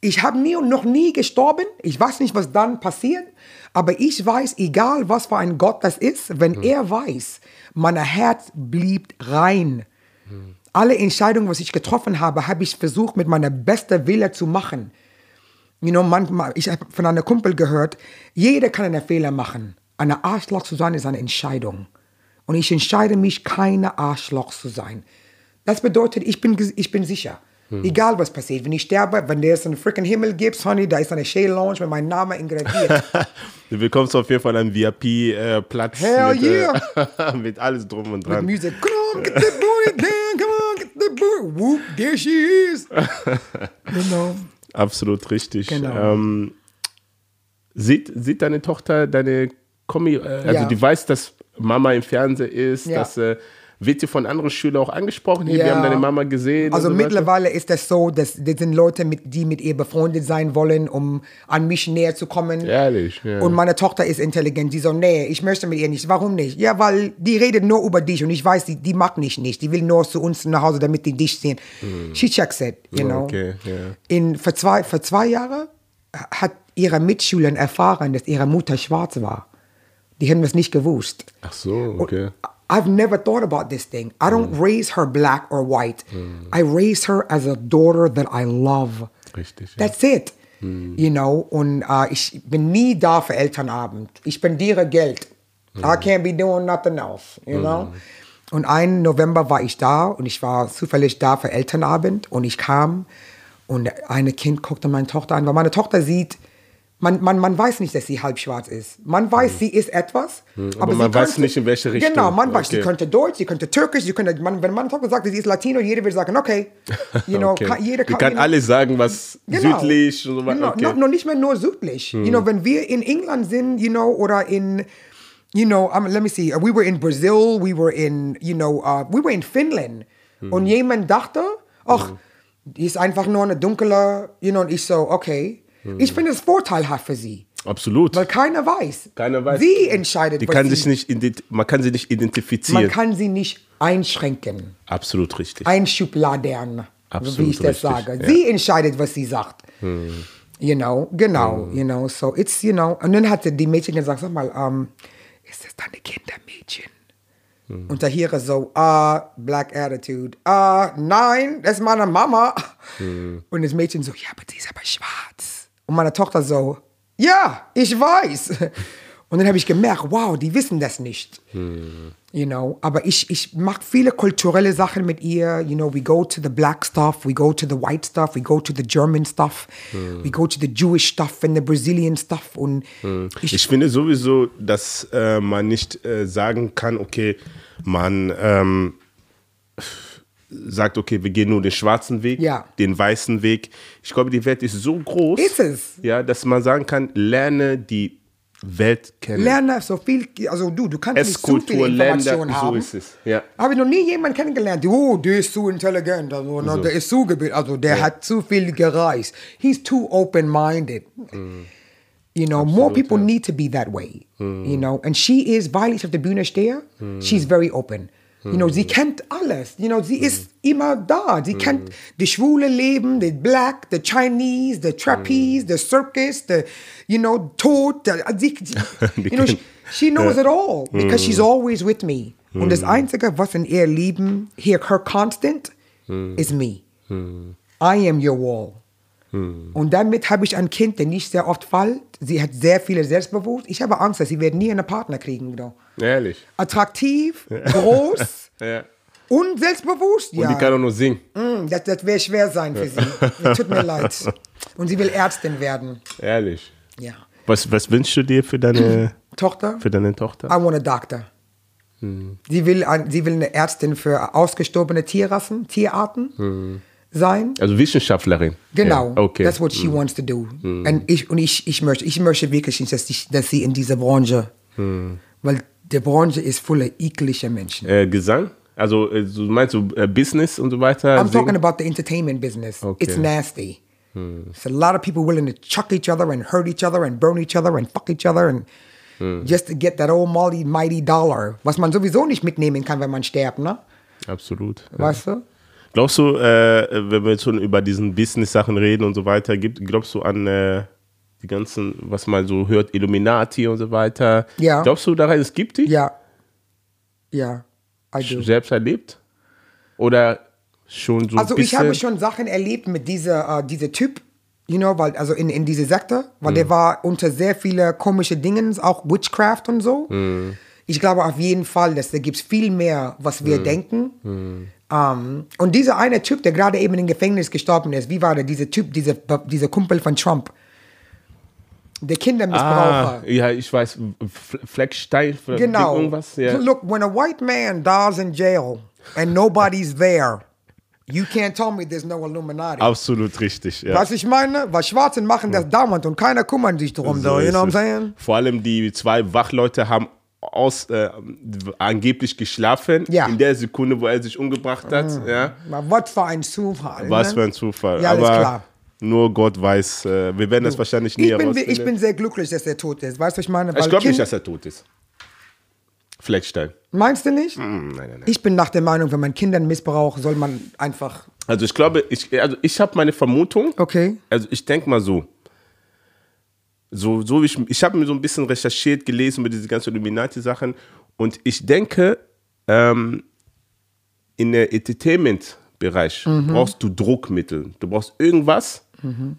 ich habe nie und noch nie gestorben. Ich weiß nicht, was dann passiert. Aber ich weiß, egal was für ein Gott das ist, wenn er weiß, mein Herz blieb rein. Alle Entscheidungen, was ich getroffen habe, habe ich versucht, mit meiner besten Wille zu machen. You know, manchmal, ich habe von einer Kumpel gehört, jeder kann einen Fehler machen. Eine Arschloch zu sein ist eine Entscheidung. Und ich entscheide mich, keine Arschloch zu sein. Das bedeutet, ich bin, ich bin sicher. Egal was passiert. Wenn ich sterbe, wenn es einen freaking Himmel gibt, honey, da ist eine Shea Lounge mit meinem Namen ingrediert. <laughs> Du bekommst auf jeden Fall einen VIP-Platz Hell mit, äh, <laughs> mit alles drum und With dran. music. Come on, get that booty <laughs> down. Come on, get that booty. Whoop, there she is. know. Absolut richtig. Genau. Ähm, sieht, sieht deine Tochter deine Kommi, äh, also Ja. die weiß, dass Mama im Fernsehen ist, Ja. dass äh, wird sie von anderen Schülern auch angesprochen? Hey, wir Ja. haben deine Mama gesehen. Also und so mittlerweile ist das so, dass das sind Leute, mit, die mit ihr befreundet sein wollen, um an mich näher zu kommen. Ehrlich, ja. Und meine Tochter ist intelligent. Die so, nee, ich möchte mit ihr nicht. Warum nicht? Ja, weil die redet nur über dich und ich weiß, die, die mag mich nicht. Die will nur zu uns nach Hause, damit die dich sehen. She checks it, you know. Okay, ja. In, vor, zwei, vor zwei Jahren hat ihre Mitschüler erfahren, dass ihre Mutter schwarz war. Die haben das nicht gewusst. Ach so, okay. I've never thought about this thing. I don't raise her black or white. I raise her as a daughter that I love. Richtig. Ja. That's it. You know, und äh, ich bin nie da für Elternabend. Ich spendiere Geld. I can't be doing nothing else, you know. Und ein November war ich da und ich war zufällig da für Elternabend und ich kam und eine Kind guckte meine Tochter an, weil meine Tochter sieht, Man, man, man weiß nicht, dass sie halb schwarz ist. Man weiß, sie ist etwas, aber, Hm. aber man weiß nicht, in welche Richtung. Genau, man weiß, sie Okay. könnte Deutsch, sie könnte Türkisch, sie könnte, man, wenn man sagt, sie ist Latino, jeder wird sagen, okay, <laughs> you know, Okay. kann, jeder Die kann you know, alles sagen, was Genau. südlich und so weiter. Genau, Okay. noch, noch nicht mehr nur südlich. You know, wenn wir in England sind, you know, oder in, you know, um, let me see, we were in Brazil, we were in, you know, uh, we were in Finland. Und jemand dachte, ach, die ist einfach nur eine dunkle, you know, und ich so, okay. Ich finde es vorteilhaft für sie, Absolut. weil keiner weiß. Keiner weiß. Sie entscheidet, Die was kann sie, sich nicht man kann sie nicht identifizieren. man kann sie nicht einschränken, Absolut richtig. einschubladern, Absolut wie ich das richtig, sage. ja. Sie entscheidet, was sie sagt. You know, genau, you know, so it's, you know, und dann hatte die Mädchen gesagt, sag mal, ähm, ist das deine Kindermädchen? Und da hier so, ah, Black Attitude, ah, nein, das ist meine Mama. Und das Mädchen so, ja, aber sie ist aber schwarz. Und meine Tochter so, ja, ich weiß. <laughs> Und dann habe ich gemerkt, wow, die wissen das nicht. You know, aber ich, ich mache viele kulturelle Sachen mit ihr. You know, we go to the black stuff, we go to the white stuff, we go to the German stuff, we go to the Jewish stuff and the Brazilian stuff. Und ich, Ich finde sowieso, dass äh, man nicht äh, sagen kann, okay, man ähm, sagt, okay, wir gehen nur den schwarzen Weg, Ja. den weißen Weg. Ich glaube, die Welt ist so groß, Ist es. Ja, dass man sagen kann, lerne die Welt kennen. lerne so viel, also du, du kannst nicht zu viel Esskultur, Information Länder, so haben. ist es. Ja. Habe ich noch nie jemanden kennengelernt, oh, der ist zu intelligent, also ne, der ist zu gebildet, also der hat zu viel gereist. He's too open-minded. You know, more people need to be that way. You know, and she is, weil ich auf der Bühne stehe, she's very open. You know, sie kennt hmm. alles. You know, sie ist hmm. immer da. Sie kennt das schwule Leben, the black, the Chinese, the trapeze, hmm. the circus, the, you know, Tod. The, uh, sie, <laughs> Die you know, she, she knows it all because she's always with me. Und das Einzige, was in ihr Leben, hier, her constant, is me. I am your wall. Und damit habe ich ein Kind, der nicht sehr oft fällt. Sie hat sehr viele Selbstbewusst. Ich habe Angst, dass sie wird nie einen Partner kriegen. Bro. Ehrlich. Attraktiv, groß <laughs> Ja. und selbstbewusst. Und ja, die kann auch nur singen. Mm, das, das wäre schwer sein für sie. <laughs> Tut mir leid. Und sie will Ärztin werden. Ehrlich. Ja. Was, was wünschst du dir für deine, <clears throat> Tochter? für deine Tochter? I want a doctor. Sie, will ein, sie will eine Ärztin für ausgestorbene Tierrassen, Tierarten sein. Also Wissenschaftlerin. Genau, Ja, okay. that's what she wants to do. Und ich, und ich, ich, möchte, ich möchte wirklich nicht, dass, ich, dass sie in diese Branche, weil die Branche ist voller ekliger Menschen. Äh, Gesang? Also äh, du meinst du äh, Business und so weiter? I'm singen? talking about the entertainment business. Okay. It's nasty. It's a lot of people willing to chuck each other and hurt each other and burn each other and fuck each other and just to get that old mighty, mighty dollar, was man sowieso nicht mitnehmen kann, wenn man stirbt, ne? Absolut. Ja. Weißt du? Glaubst du, äh, wenn wir jetzt schon über diesen Business-Sachen reden und so weiter, gibt, glaubst du an äh, die ganzen, was man so hört, Illuminati und so weiter? Ja. Glaubst du daran, es gibt die? Ja. Ja, I do. Selbst erlebt? Oder schon so ein Also ich habe schon Sachen erlebt mit dieser, äh, dieser Typ, you know, weil, also in, in diese Sekte, weil der war unter sehr viele komische Dingen, auch Witchcraft und so. Ich glaube auf jeden Fall, dass da gibt es viel mehr, was wir denken. Ähm, und dieser eine Typ, der gerade eben im Gefängnis gestorben ist, wie war der, dieser Typ, dieser, dieser Kumpel von Trump? Der Kindermissbraucher. Ah, ja, ich weiß, Fleckstein, Fle- Genau. irgendwas. Ja. Look, when a white man dies in jail and nobody's there, you can't tell me there's no Illuminati. Absolut richtig. Ja. Was ich meine, was Schwarzen machen das dauernd und keiner kümmert sich drum, So so, you know what I'm saying? Vor allem die zwei Wachleute haben aus, äh, angeblich geschlafen Ja. Mhm. in der Sekunde, wo er sich umgebracht hat. Ja. Na, Was für ein Zufall. Was ne? für ein Zufall. Ja, alles Aber klar. nur Gott weiß. Äh, wir werden das wahrscheinlich nie Ich bin, ich bin sehr glücklich, dass er tot ist. Weißt du, was ich meine? ich glaube nicht, dass er tot ist. Fleckstein. Meinst du nicht? Hm, Nein, nein, nein. Ich bin nach der Meinung, wenn man Kindern missbraucht, soll man einfach. Also ich glaube, ich, also ich habe meine Vermutung. Okay. Also ich denke mal so. So, so ich, ich habe mir so ein bisschen recherchiert, gelesen über diese ganzen Illuminati-Sachen und ich denke, ähm, in der Entertainment-Bereich Mhm. brauchst du Druckmittel. Du brauchst irgendwas,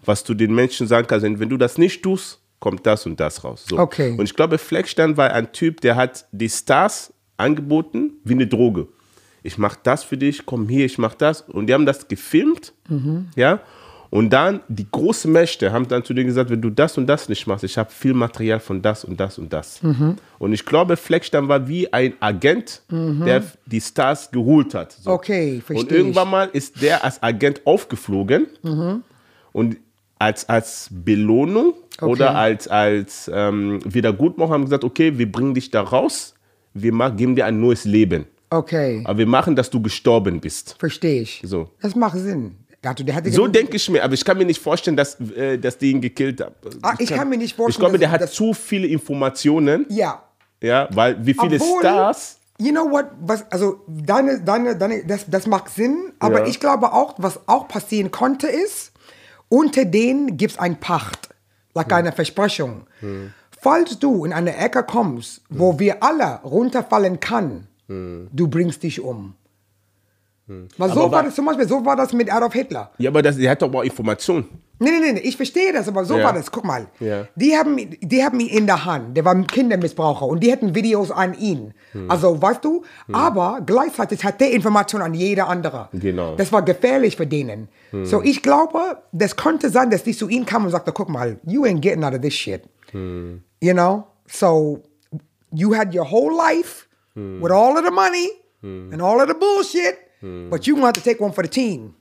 was du den Menschen sagen kannst. Und wenn du das nicht tust, kommt das und das raus. So. Okay. Und ich glaube, Fleckstein war ein Typ, der hat die Stars angeboten wie eine Droge. Ich mach das für dich, komm hier, ich mach das. Und die haben das gefilmt, ja. Und dann, die großen Mächte haben dann zu dir gesagt, wenn du das und das nicht machst, ich habe viel Material von das und das und das. Mhm. Und ich glaube, Fleckstein war wie ein Agent, der die Stars geholt hat. So. Mhm. Okay, verstehe Und irgendwann mal ist der als Agent aufgeflogen und als, als Belohnung oder als, als ähm, Wiedergutmachung haben gesagt, okay, wir bringen dich da raus, wir mach, geben dir ein neues Leben. Okay, Aber wir machen, dass du gestorben bist. verstehe ich. So. Das macht Sinn. Also, So denke ich mir, aber ich kann mir nicht vorstellen, dass, äh, dass die ihn gekillt haben. Ah, ich kann mir nicht Ich vorstellen, glaube, der hat zu viele Informationen, Ja. ja, weil wie viele Obwohl, Stars. You know what? Was, also deine, deine, deine, das, das macht Sinn, aber Ja. ich glaube auch, was auch passieren konnte, ist, unter denen gibt es ein Pacht, like eine Versprechung. Falls du in eine Ecke kommst, wo wir alle runterfallen kann, du bringst dich um. Weil so Aber war wa- das zum Beispiel, so war das mit Adolf Hitler. Ja, aber das, der hat doch auch Informationen. Nee, nee, nee, ich verstehe das, aber so Ja. war das. Guck mal. Ja. Die, haben, die haben ihn in der Hand. Der war ein Kindermissbraucher und die hätten Videos an ihn. Hm. Also, weißt du? Aber gleichzeitig hat der Informationen an jeder andere. Genau. Hm. Das war gefährlich für denen. So, ich glaube, das könnte sein, dass die zu ihm kamen und sagten, guck mal, you ain't getting out of this shit. Hm. You know? So, you had your whole life Hm. with all of the money and all of the bullshit, Hm. but you want to take one for the team.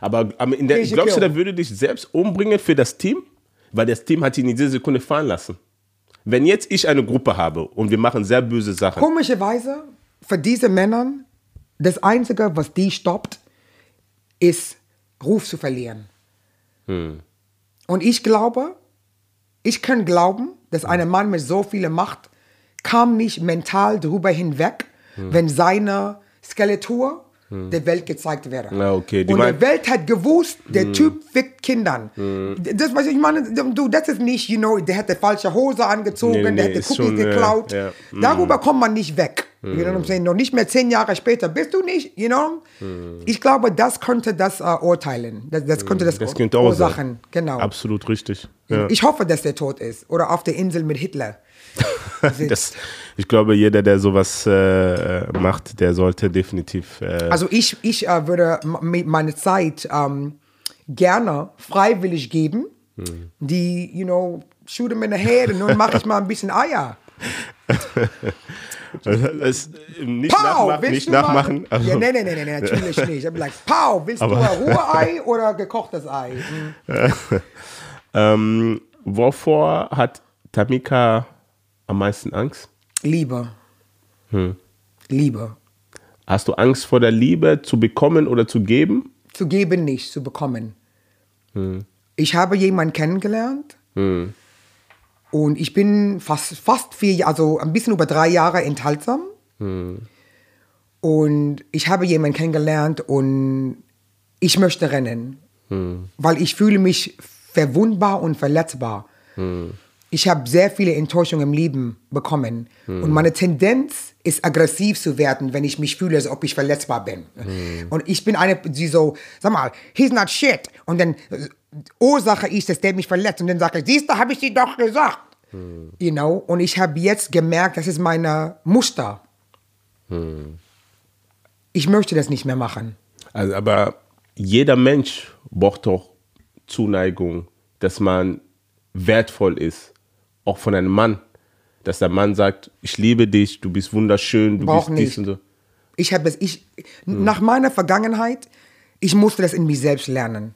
Aber am- in der, glaubst du, der würde dich selbst umbringen für das Team? Weil das Team hat ihn in dieser Sekunde fahren lassen. Wenn jetzt ich eine Gruppe habe und wir machen sehr böse Sachen, Komischerweise, für diese Männer, das Einzige, was die stoppt, ist, Ruf zu verlieren. Und ich glaube, ich kann glauben, dass ein Mann mit so viel Macht kam nicht mental darüber hinweg, wenn seine Skeletur der Welt gezeigt wäre. Na, okay. Die Und die Welt hat gewusst, der Typ fickt Kindern. Das, was ich meine, du, das ist nicht, you know, der hätte falsche Hose angezogen, Nee, nee, der hätte Cookies schon, äh, geklaut. ja. Darüber kommt man nicht weg. You know what I'm saying? Noch nicht mehr zehn Jahre später bist du nicht, you know? Ich glaube, das könnte das äh, urteilen. Das, das könnte das, das könnte ursachen. Genau. Absolut richtig. Ja. Ich hoffe, dass der tot ist. Oder auf der Insel mit Hitler. <laughs> Das, ich glaube, jeder, der sowas äh, macht, der sollte definitiv. Äh, Also ich, ich äh, würde meine Zeit ähm, gerne freiwillig geben. Hm. Die, you know, shoot him in the head und nun mache ich mal ein bisschen Eier. <laughs> es, nicht Pow, nachmachen. Nicht nachmachen. Also, Ja, nee, nee, nee, nee, natürlich <laughs> nicht. Ich bin like, Pow, willst du ein Ruhrei oder gekochtes Ei? Hm. ähm, wovor hat Tamika am meisten Angst? Liebe. Hm. Liebe. Hast du Angst vor der Liebe zu bekommen oder zu geben? Zu geben nicht, zu bekommen. Hm. Ich habe jemanden kennengelernt und ich bin fast, fast vier, also ein bisschen über drei Jahre enthaltsam. Und ich habe jemanden kennengelernt und ich möchte rennen, weil ich fühle mich verwundbar und verletzbar. Ich habe sehr viele Enttäuschungen im Leben bekommen und meine Tendenz ist aggressiv zu werden, wenn ich mich fühle, als ob ich verletzbar bin. Und ich bin eine, die so, sag mal, he's not shit. Und dann äh, Ursache ist, dass der mich verletzt und dann sage ich, siehst du, habe ich dir doch gesagt. You know? Und ich habe jetzt gemerkt, das ist meine Muster. Ich möchte das nicht mehr machen. Also, aber jeder Mensch braucht doch Zuneigung, dass man wertvoll ist, auch von einem Mann. Dass der Mann sagt, ich liebe dich, du bist wunderschön, du Brauch bist dies nicht. und so. Ich habe es, ich, nach meiner Vergangenheit, ich musste das in mir selbst lernen.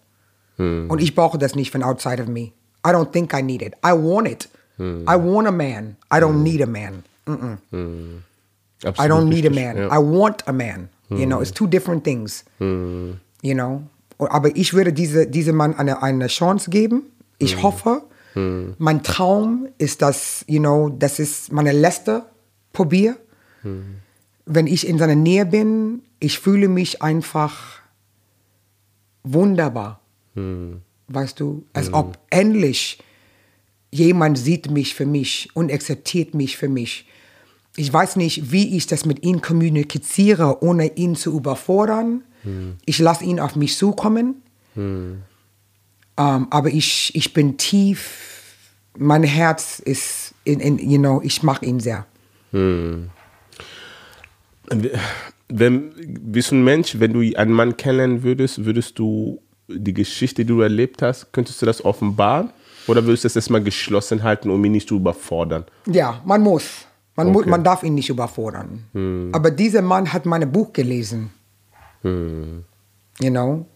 Und ich brauche das nicht von outside of me. I don't think I need it. I want it. I want a man. I don't need a man. Mm-mm. I Absolut don't need a man. ja. I want a man. You know, it's two different things. You know, aber ich würde diese, diesem Mann eine, eine Chance geben. Ich hoffe, mein Traum ist, dass, you know, das ist meine letzte Probier. Wenn ich in seiner Nähe bin, ich fühle mich einfach wunderbar. Weißt du, als ob endlich jemand sieht mich für mich und akzeptiert mich für mich. Ich weiß nicht, wie ich das mit ihm kommuniziere, ohne ihn zu überfordern. Ich lasse ihn auf mich zukommen. Ähm, aber ich, ich bin tief, mein Herz ist, in, in, you know, ich mag ihn sehr. Wenn, bist du ein Mensch, wenn du einen Mann kennenlernen würdest, würdest du die Geschichte, die du erlebt hast, könntest du das offenbaren? Oder würdest du es erstmal geschlossen halten, um ihn nicht zu überfordern? Ja, man muss. Man, Okay. muss, man darf ihn nicht überfordern. Aber dieser Mann hat mein Buch gelesen. You know?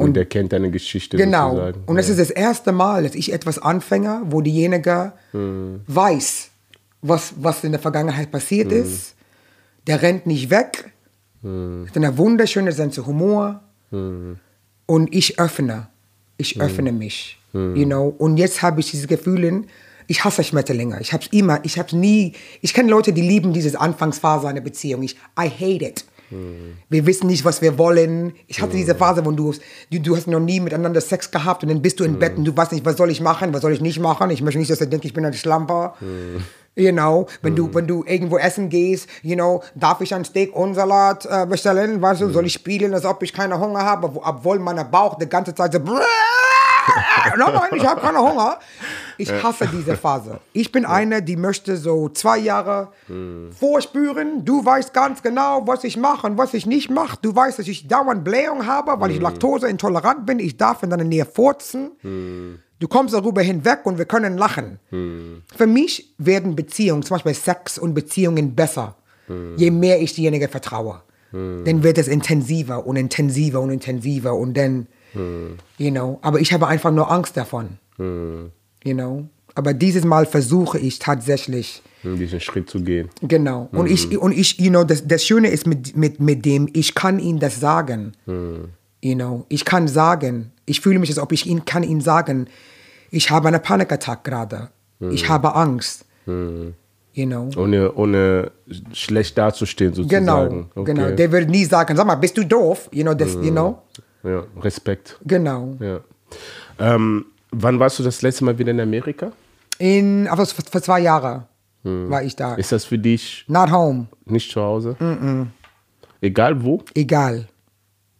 Und, er kennt deine Geschichte Genau. sozusagen. Und es ist das erste Mal, dass ich etwas anfange, wo diejenige weiß, was, was in der Vergangenheit passiert ist. Der rennt nicht weg. Hat eine wunderschöne Sense Humor. Und ich öffne. Ich öffne mich. You know? Und jetzt habe ich dieses Gefühl, ich hasse Schmetterlinge. Ich habe es immer, ich habe nie. Ich kenne Leute, die lieben diese Anfangsphase einer Beziehung. Ich, I hate it. Wir wissen nicht, was wir wollen. Ich hatte diese Phase, wo du, du, du hast noch nie miteinander Sex gehabt und dann bist du im Bett und du weißt nicht, was soll ich machen, was soll ich nicht machen. Ich möchte nicht, dass er denkt, ich bin ein Schlamper. You know, wenn du, wenn du irgendwo essen gehst, you know, darf ich ein Steak und Salat äh, bestellen? Weißt du, soll ich spielen, als ob ich keine Hunger habe, obwohl- obwohl mein Bauch die ganze Zeit so <laughs> Nein, ich habe keine Hunger. Ich hasse diese Phase. Ich bin einer, die möchte so zwei Jahre vorspüren. Du weißt ganz genau, was ich mache und was ich nicht mache. Du weißt, dass ich dauernd Blähung habe, weil ich laktoseintolerant bin. Ich darf in deiner Nähe furzen. Du kommst darüber hinweg und wir können lachen. Für mich werden Beziehungen, zum Beispiel Sex und Beziehungen besser, je mehr ich diejenige vertraue. Dann wird es intensiver und intensiver und intensiver und dann, you know, aber ich habe einfach nur Angst davon, you know. Aber dieses Mal versuche ich tatsächlich, diesen Schritt zu gehen. Genau. Und ich, und ich, you know, das, das Schöne ist mit, mit, mit dem, ich kann ihm das sagen. You know, ich kann sagen, ich fühle mich, als ob ich ihn, kann ihm sagen, ich habe eine Panikattack gerade. Ich habe Angst. You know. Ohne, ohne schlecht dazustehen sozusagen. Genau, Okay. genau. Der würde nie sagen, sag mal, bist du doof? You know, das, you know. Ja, Respekt. Genau. Ja. Ähm, wann warst du das letzte Mal wieder in Amerika? In, aber vor, vor zwei Jahren war ich da. Ist das für dich Not home. nicht zu Hause? Egal wo? Egal.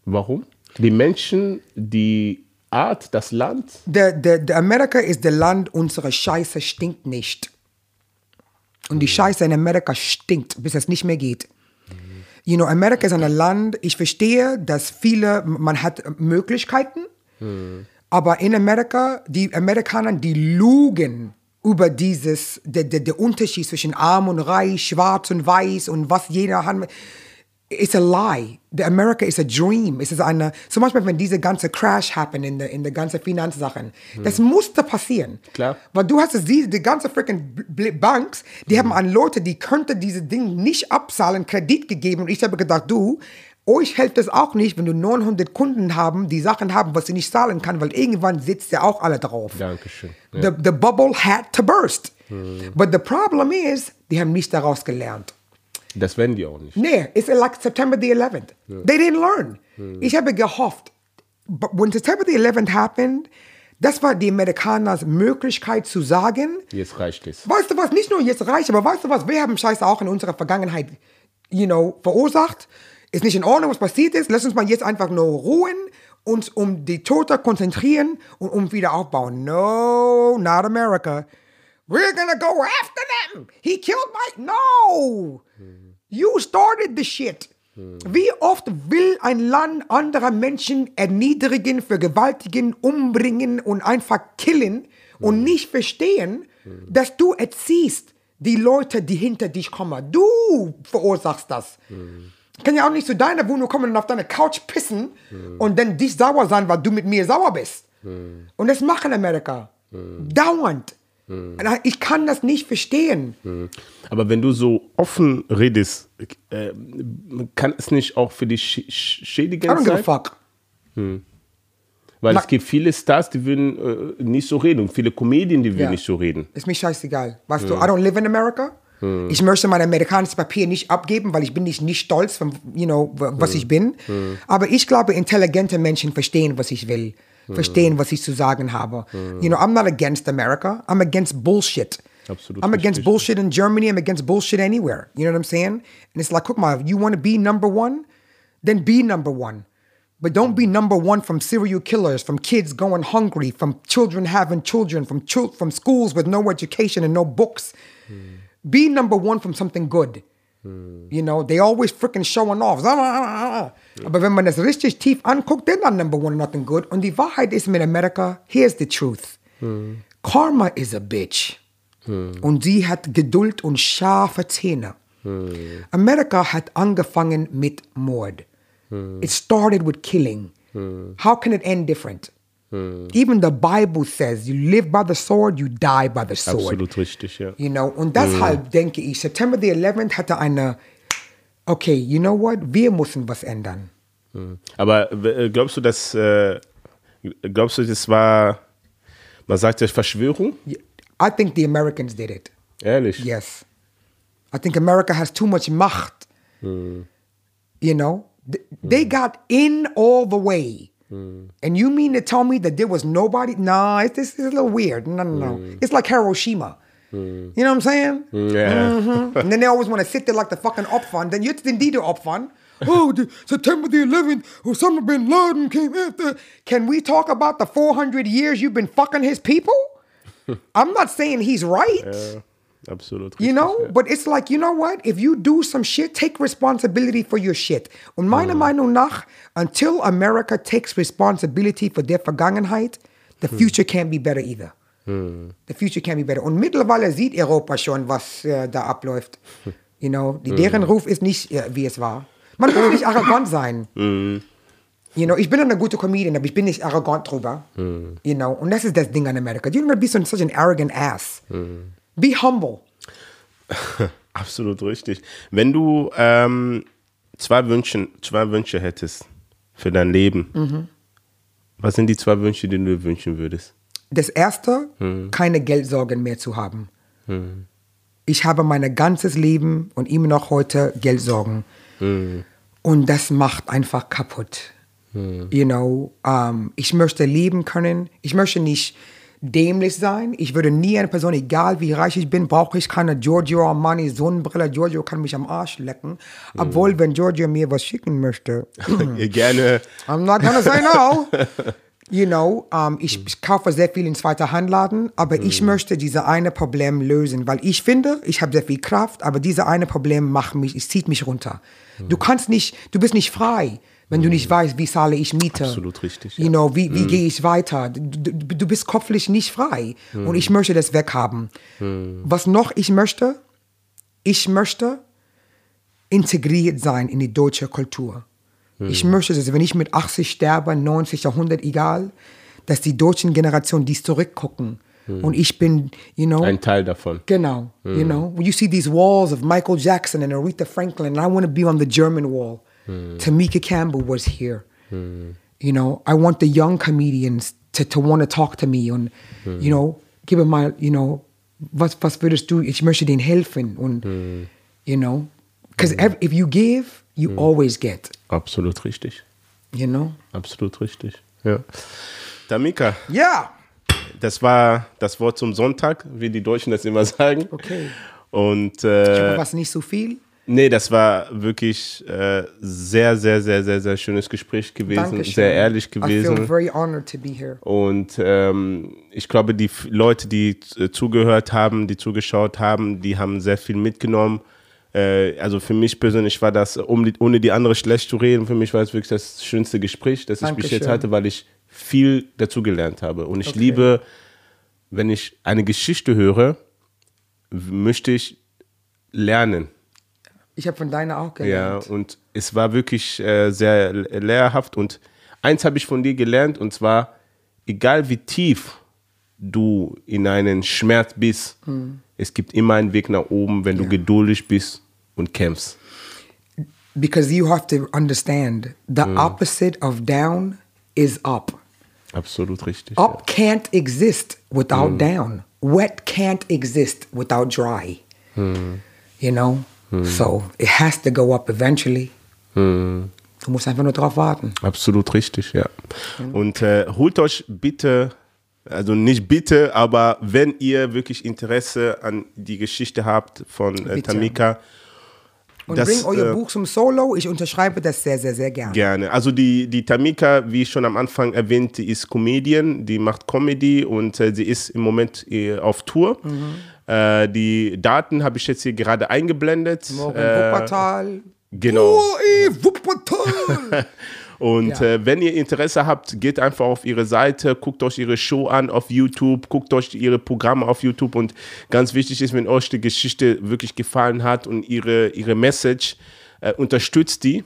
Warum? Die Menschen, die Art, das Land? Der, der, der Amerika ist der Land, unsere Scheiße stinkt nicht. Und die Scheiße in Amerika stinkt, bis es nicht mehr geht. You know, Amerika ist ein Land, ich verstehe, dass viele, man hat Möglichkeiten, aber in Amerika, die Amerikaner, die lügen über dieses, der, der, der Unterschied zwischen arm und reich, schwarz und weiß und was jeder hat. It's a lie. The America is a dream. Es ist eine, zum Beispiel, wenn diese ganze Crash happen in der in der ganzen Finanzsachen, das musste passieren. Klar. Weil du hast es, die, die ganze freaking Banks, die haben an Leute, die könnten diese Ding nicht abzahlen, Kredit gegeben. Und ich habe gedacht, du, euch hilft es auch nicht, wenn du 900 Kunden haben, die Sachen haben, was sie nicht zahlen kann, weil irgendwann sitzt ja auch alle drauf. Dankeschön. Ja. The, the bubble had to burst. But the problem is, die haben nicht daraus gelernt. Das werden die auch nicht. Nee, it's like September the 11th. They didn't learn. Ich habe gehofft, but when September the 11th happened, das war die Amerikaners Möglichkeit zu sagen, Jetzt reicht es. weißt du was, nicht nur jetzt reicht, aber weißt du was, wir haben Scheiße auch in unserer Vergangenheit, you know, verursacht. Ist nicht in Ordnung, was passiert ist. Lass uns mal jetzt einfach nur ruhen, uns um die Tote konzentrieren und um wieder aufbauen. No, not America. We're gonna go after them. He killed my... No! You started the shit. Wie oft will ein Land andere Menschen erniedrigen, vergewaltigen, umbringen und einfach killen und nicht verstehen, dass du erziehst die Leute, die hinter dich kommen. Du verursachst das. Kann ja auch nicht zu deiner Wohnung kommen und auf deine Couch pissen und dann dich sauer sein, weil du mit mir sauer bist. Und das machen Amerika. Dauernd. Und Ich kann das nicht verstehen. Aber wenn du so offen redest, äh, kann es nicht auch für dich sch sch- I schädigend don't give a sein? fuck. Weil Ma- es gibt viele Stars, die würden äh, nicht so reden und viele Comedien, die würden Ja. nicht so reden. Ist mir scheißegal. Weißt du, I don't live in America. Ich möchte mein amerikanisches Papier nicht abgeben, weil ich bin nicht, nicht stolz, von, you know, was ich bin. Aber ich glaube, intelligente Menschen verstehen, was ich will. Verstehen, was ich zu sagen habe. You know, I'm not against America. I'm against bullshit. Absolut I'm against bullshit in Germany. I'm against bullshit anywhere. You know what I'm saying? And it's like, guck mal, you want to be number one? Then be number one. But don't be number one from serial killers, from kids going hungry, from children having children, from chil- from schools with no education and no books. Be number one from something good. Hmm. You know, they always freaking showing off. Wenn man das richtig tief anguckt, they're not number one, nothing good. Und die Wahrheit ist mit Amerika, here's the truth. Hmm. Karma is a bitch. Hmm. Und sie hat Geduld und scharfe Zähne. Amerika hat angefangen mit Mord. It started with killing. How can it end different? Even the Bible says, you live by the sword, you die by the sword. Absolut richtig, ja. You know, und deshalb denke ich, September the 11th hatte eine, okay, you know what, wir müssen was ändern. Aber äh, glaubst du, dass, äh, glaubst du, das war, man sagt ja Verschwörung? I think the Americans did it. Ehrlich? Yes. I think America has too much Macht. You know, Th- they got in all the way. Mm. And you mean to tell me that there was nobody? Nah, it's, this is a little weird. No, no, no. Mm. It's like Hiroshima. Mm. You know what I'm saying? Ja. Mhm. And then they always want to sit there like the fucking Opfern. Then sind die der Opfern. Oh, the, September the 11th, Osama bin Laden came after. Can we talk about the 400 years you've been fucking his people? <laughs> I'm not saying he's right. Ja, absolut richtig. You know, ja. but it's like, you know what? If you do some shit, take responsibility for your shit. Und meiner Meinung nach, until America takes responsibility for their Vergangenheit, the future can't be better either. The future can't be better. Und mittlerweile sieht Europa schon, was äh, da abläuft. <laughs> You know, die, deren Ruf ist nicht, äh, wie es war. Man muss nicht arrogant <laughs> sein. You know, ich bin eine gute Comedian, aber ich bin nicht arrogant drüber. You know, und das ist das Ding an Amerika. You don't be such an arrogant ass. Be humble. <laughs> Absolut richtig. Wenn du ähm, zwei, Wünschen, zwei Wünsche hättest für dein Leben, Mhm. was sind die zwei Wünsche, die du dir wünschen würdest? Das erste, keine Geldsorgen mehr zu haben. Ich habe mein ganzes Leben und immer noch heute Geldsorgen. Und das macht einfach kaputt. You know, ähm, ich möchte leben können. Ich möchte nicht dämlich sein. Ich würde nie eine Person, egal wie reich ich bin, brauche ich keine Giorgio Armani Sonnenbrille. Giorgio kann mich am Arsch lecken. Obwohl, wenn Giorgio mir was schicken möchte, <laughs> Gerne. <laughs> I'm not gonna say no. You know, um, ich, ich kaufe sehr viel in zweiter Handladen, aber ich möchte diese eine Problem lösen, weil ich finde, ich habe sehr viel Kraft, aber diese eine Problem macht mich, es zieht mich runter. Du kannst nicht, du bist nicht frei, wenn du nicht weißt, wie zahle ich Miete. Absolut richtig, You ja. know, wie, wie gehe ich weiter? Du, du, bist kopflich nicht frei und ich möchte das weghaben. Was noch ich möchte? Ich möchte integriert sein in die deutsche Kultur. Ich möchte, dass wenn ich mit 80 sterbe, 90, 100, egal, dass die deutschen Generationen dies zurückgucken. Und ich bin, you know, Ein Teil davon. genau, you know, when you see these walls of Michael Jackson and Aretha Franklin, and I want to be on the German wall. Tamika Campbell was here. You know, I want the young comedians to, to want to talk to me und, you know, give them my, you know, was, was würdest du, ich möchte denen helfen und, you know, because if you give, you always get, Absolut richtig. you know. Absolut richtig. Ja. Tamika, Ja. das war das Wort zum Sonntag, wie die Deutschen das immer sagen. Okay. Und Ich hoffe, äh, was nicht so viel. Nee, das war wirklich äh, sehr, sehr, sehr, sehr, sehr schönes Gespräch gewesen. Dankeschön. Sehr ehrlich I feel gewesen. very honored to be here. Und ähm, ich glaube, die Leute, die äh, zugehört haben, die zugeschaut haben, die haben sehr viel mitgenommen. Äh, also für mich persönlich war das, um die, ohne die andere schlecht zu reden, für mich war es wirklich das schönste Gespräch, das ich bis jetzt Dankeschön. hatte, weil ich viel dazu gelernt habe. Und ich Okay. liebe, wenn ich eine Geschichte höre, möchte ich lernen. Ich habe von deiner auch Ja, gelernt. und es war wirklich äh, sehr le- lehrhaft. Und eins habe ich von dir gelernt, und zwar, egal wie tief du in einen Schmerz bist, es gibt immer einen Weg nach oben, wenn du geduldig bist und kämpfst. Because you have to understand the opposite of down is up. Absolut richtig. Up can't exist without down. Wet can't exist without dry. You know? So it has to go up eventually. Du musst einfach nur drauf warten. Absolut richtig, ja. Und äh, holt euch bitte, also nicht bitte, aber wenn ihr wirklich Interesse an die Geschichte habt von äh. Tamika, Und Das, bring euer äh, Buch zum Solo. Ich unterschreibe das sehr, sehr, sehr gerne. Gerne. Also die, die Tamika, wie schon am Anfang erwähnt, die ist Comedian, die macht Comedy und äh, sie ist im Moment äh, auf Tour. Äh, die Daten habe ich jetzt hier gerade eingeblendet. Morgen Äh, Wuppertal. genau. Oh, ey, Wuppertal. <laughs> Und Ja. äh, wenn ihr Interesse habt, geht einfach auf ihre Seite, guckt euch ihre Show an auf YouTube, guckt euch ihre Programme auf YouTube und ganz wichtig ist, wenn euch die Geschichte wirklich gefallen hat und ihre, ihre Message, äh, unterstützt die.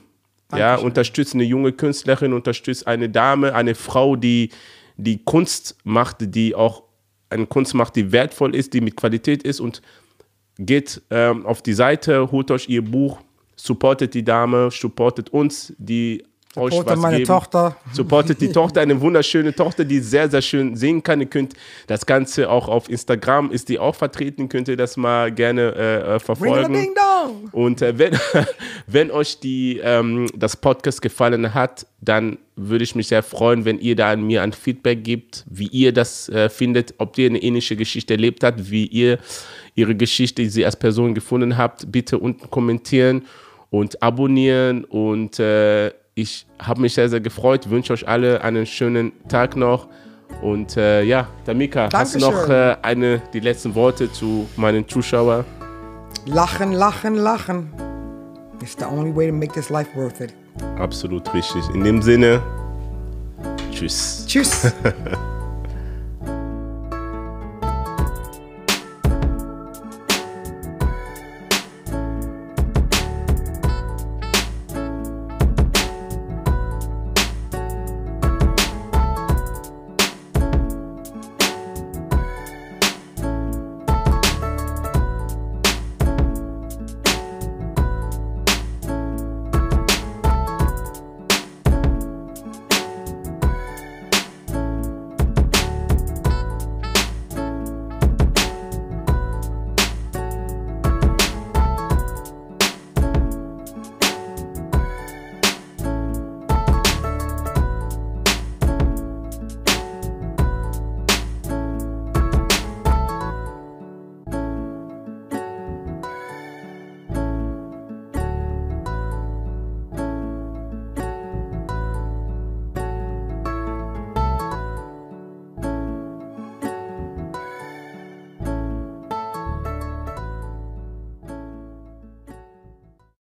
Ja, Dankeschön. unterstützt eine junge Künstlerin, unterstützt eine Dame, eine Frau, die die Kunst macht, die auch eine Kunst macht, die wertvoll ist, die mit Qualität ist und geht ähm, auf die Seite, holt euch ihr Buch, supportet die Dame, supportet uns, die euch Supportet meine geben. Tochter. Supportet die Tochter, eine wunderschöne Tochter, die sehr, sehr schön singen kann. Ihr könnt das Ganze auch auf Instagram, ist die auch vertreten, könnt ihr das mal gerne äh, äh, verfolgen. ding dong. Und äh, wenn, <laughs> wenn euch die, ähm, das Podcast gefallen hat, dann würde ich mich sehr freuen, wenn ihr da an mir ein Feedback gibt, wie ihr das äh, findet, ob ihr eine ähnliche Geschichte erlebt habt, wie ihr ihre Geschichte, die sie als Person gefunden habt. Bitte unten kommentieren und abonnieren. Und äh, ich habe mich sehr, sehr gefreut. Wünsche euch alle einen schönen Tag noch. Und äh, ja, Tamika, hast du noch Dankeschön. äh, eine, die letzten Worte zu meinen Zuschauern? Lachen, lachen, lachen. It's the only way to make this life worth it. Absolut richtig. In dem Sinne, tschüss. Tschüss. <laughs>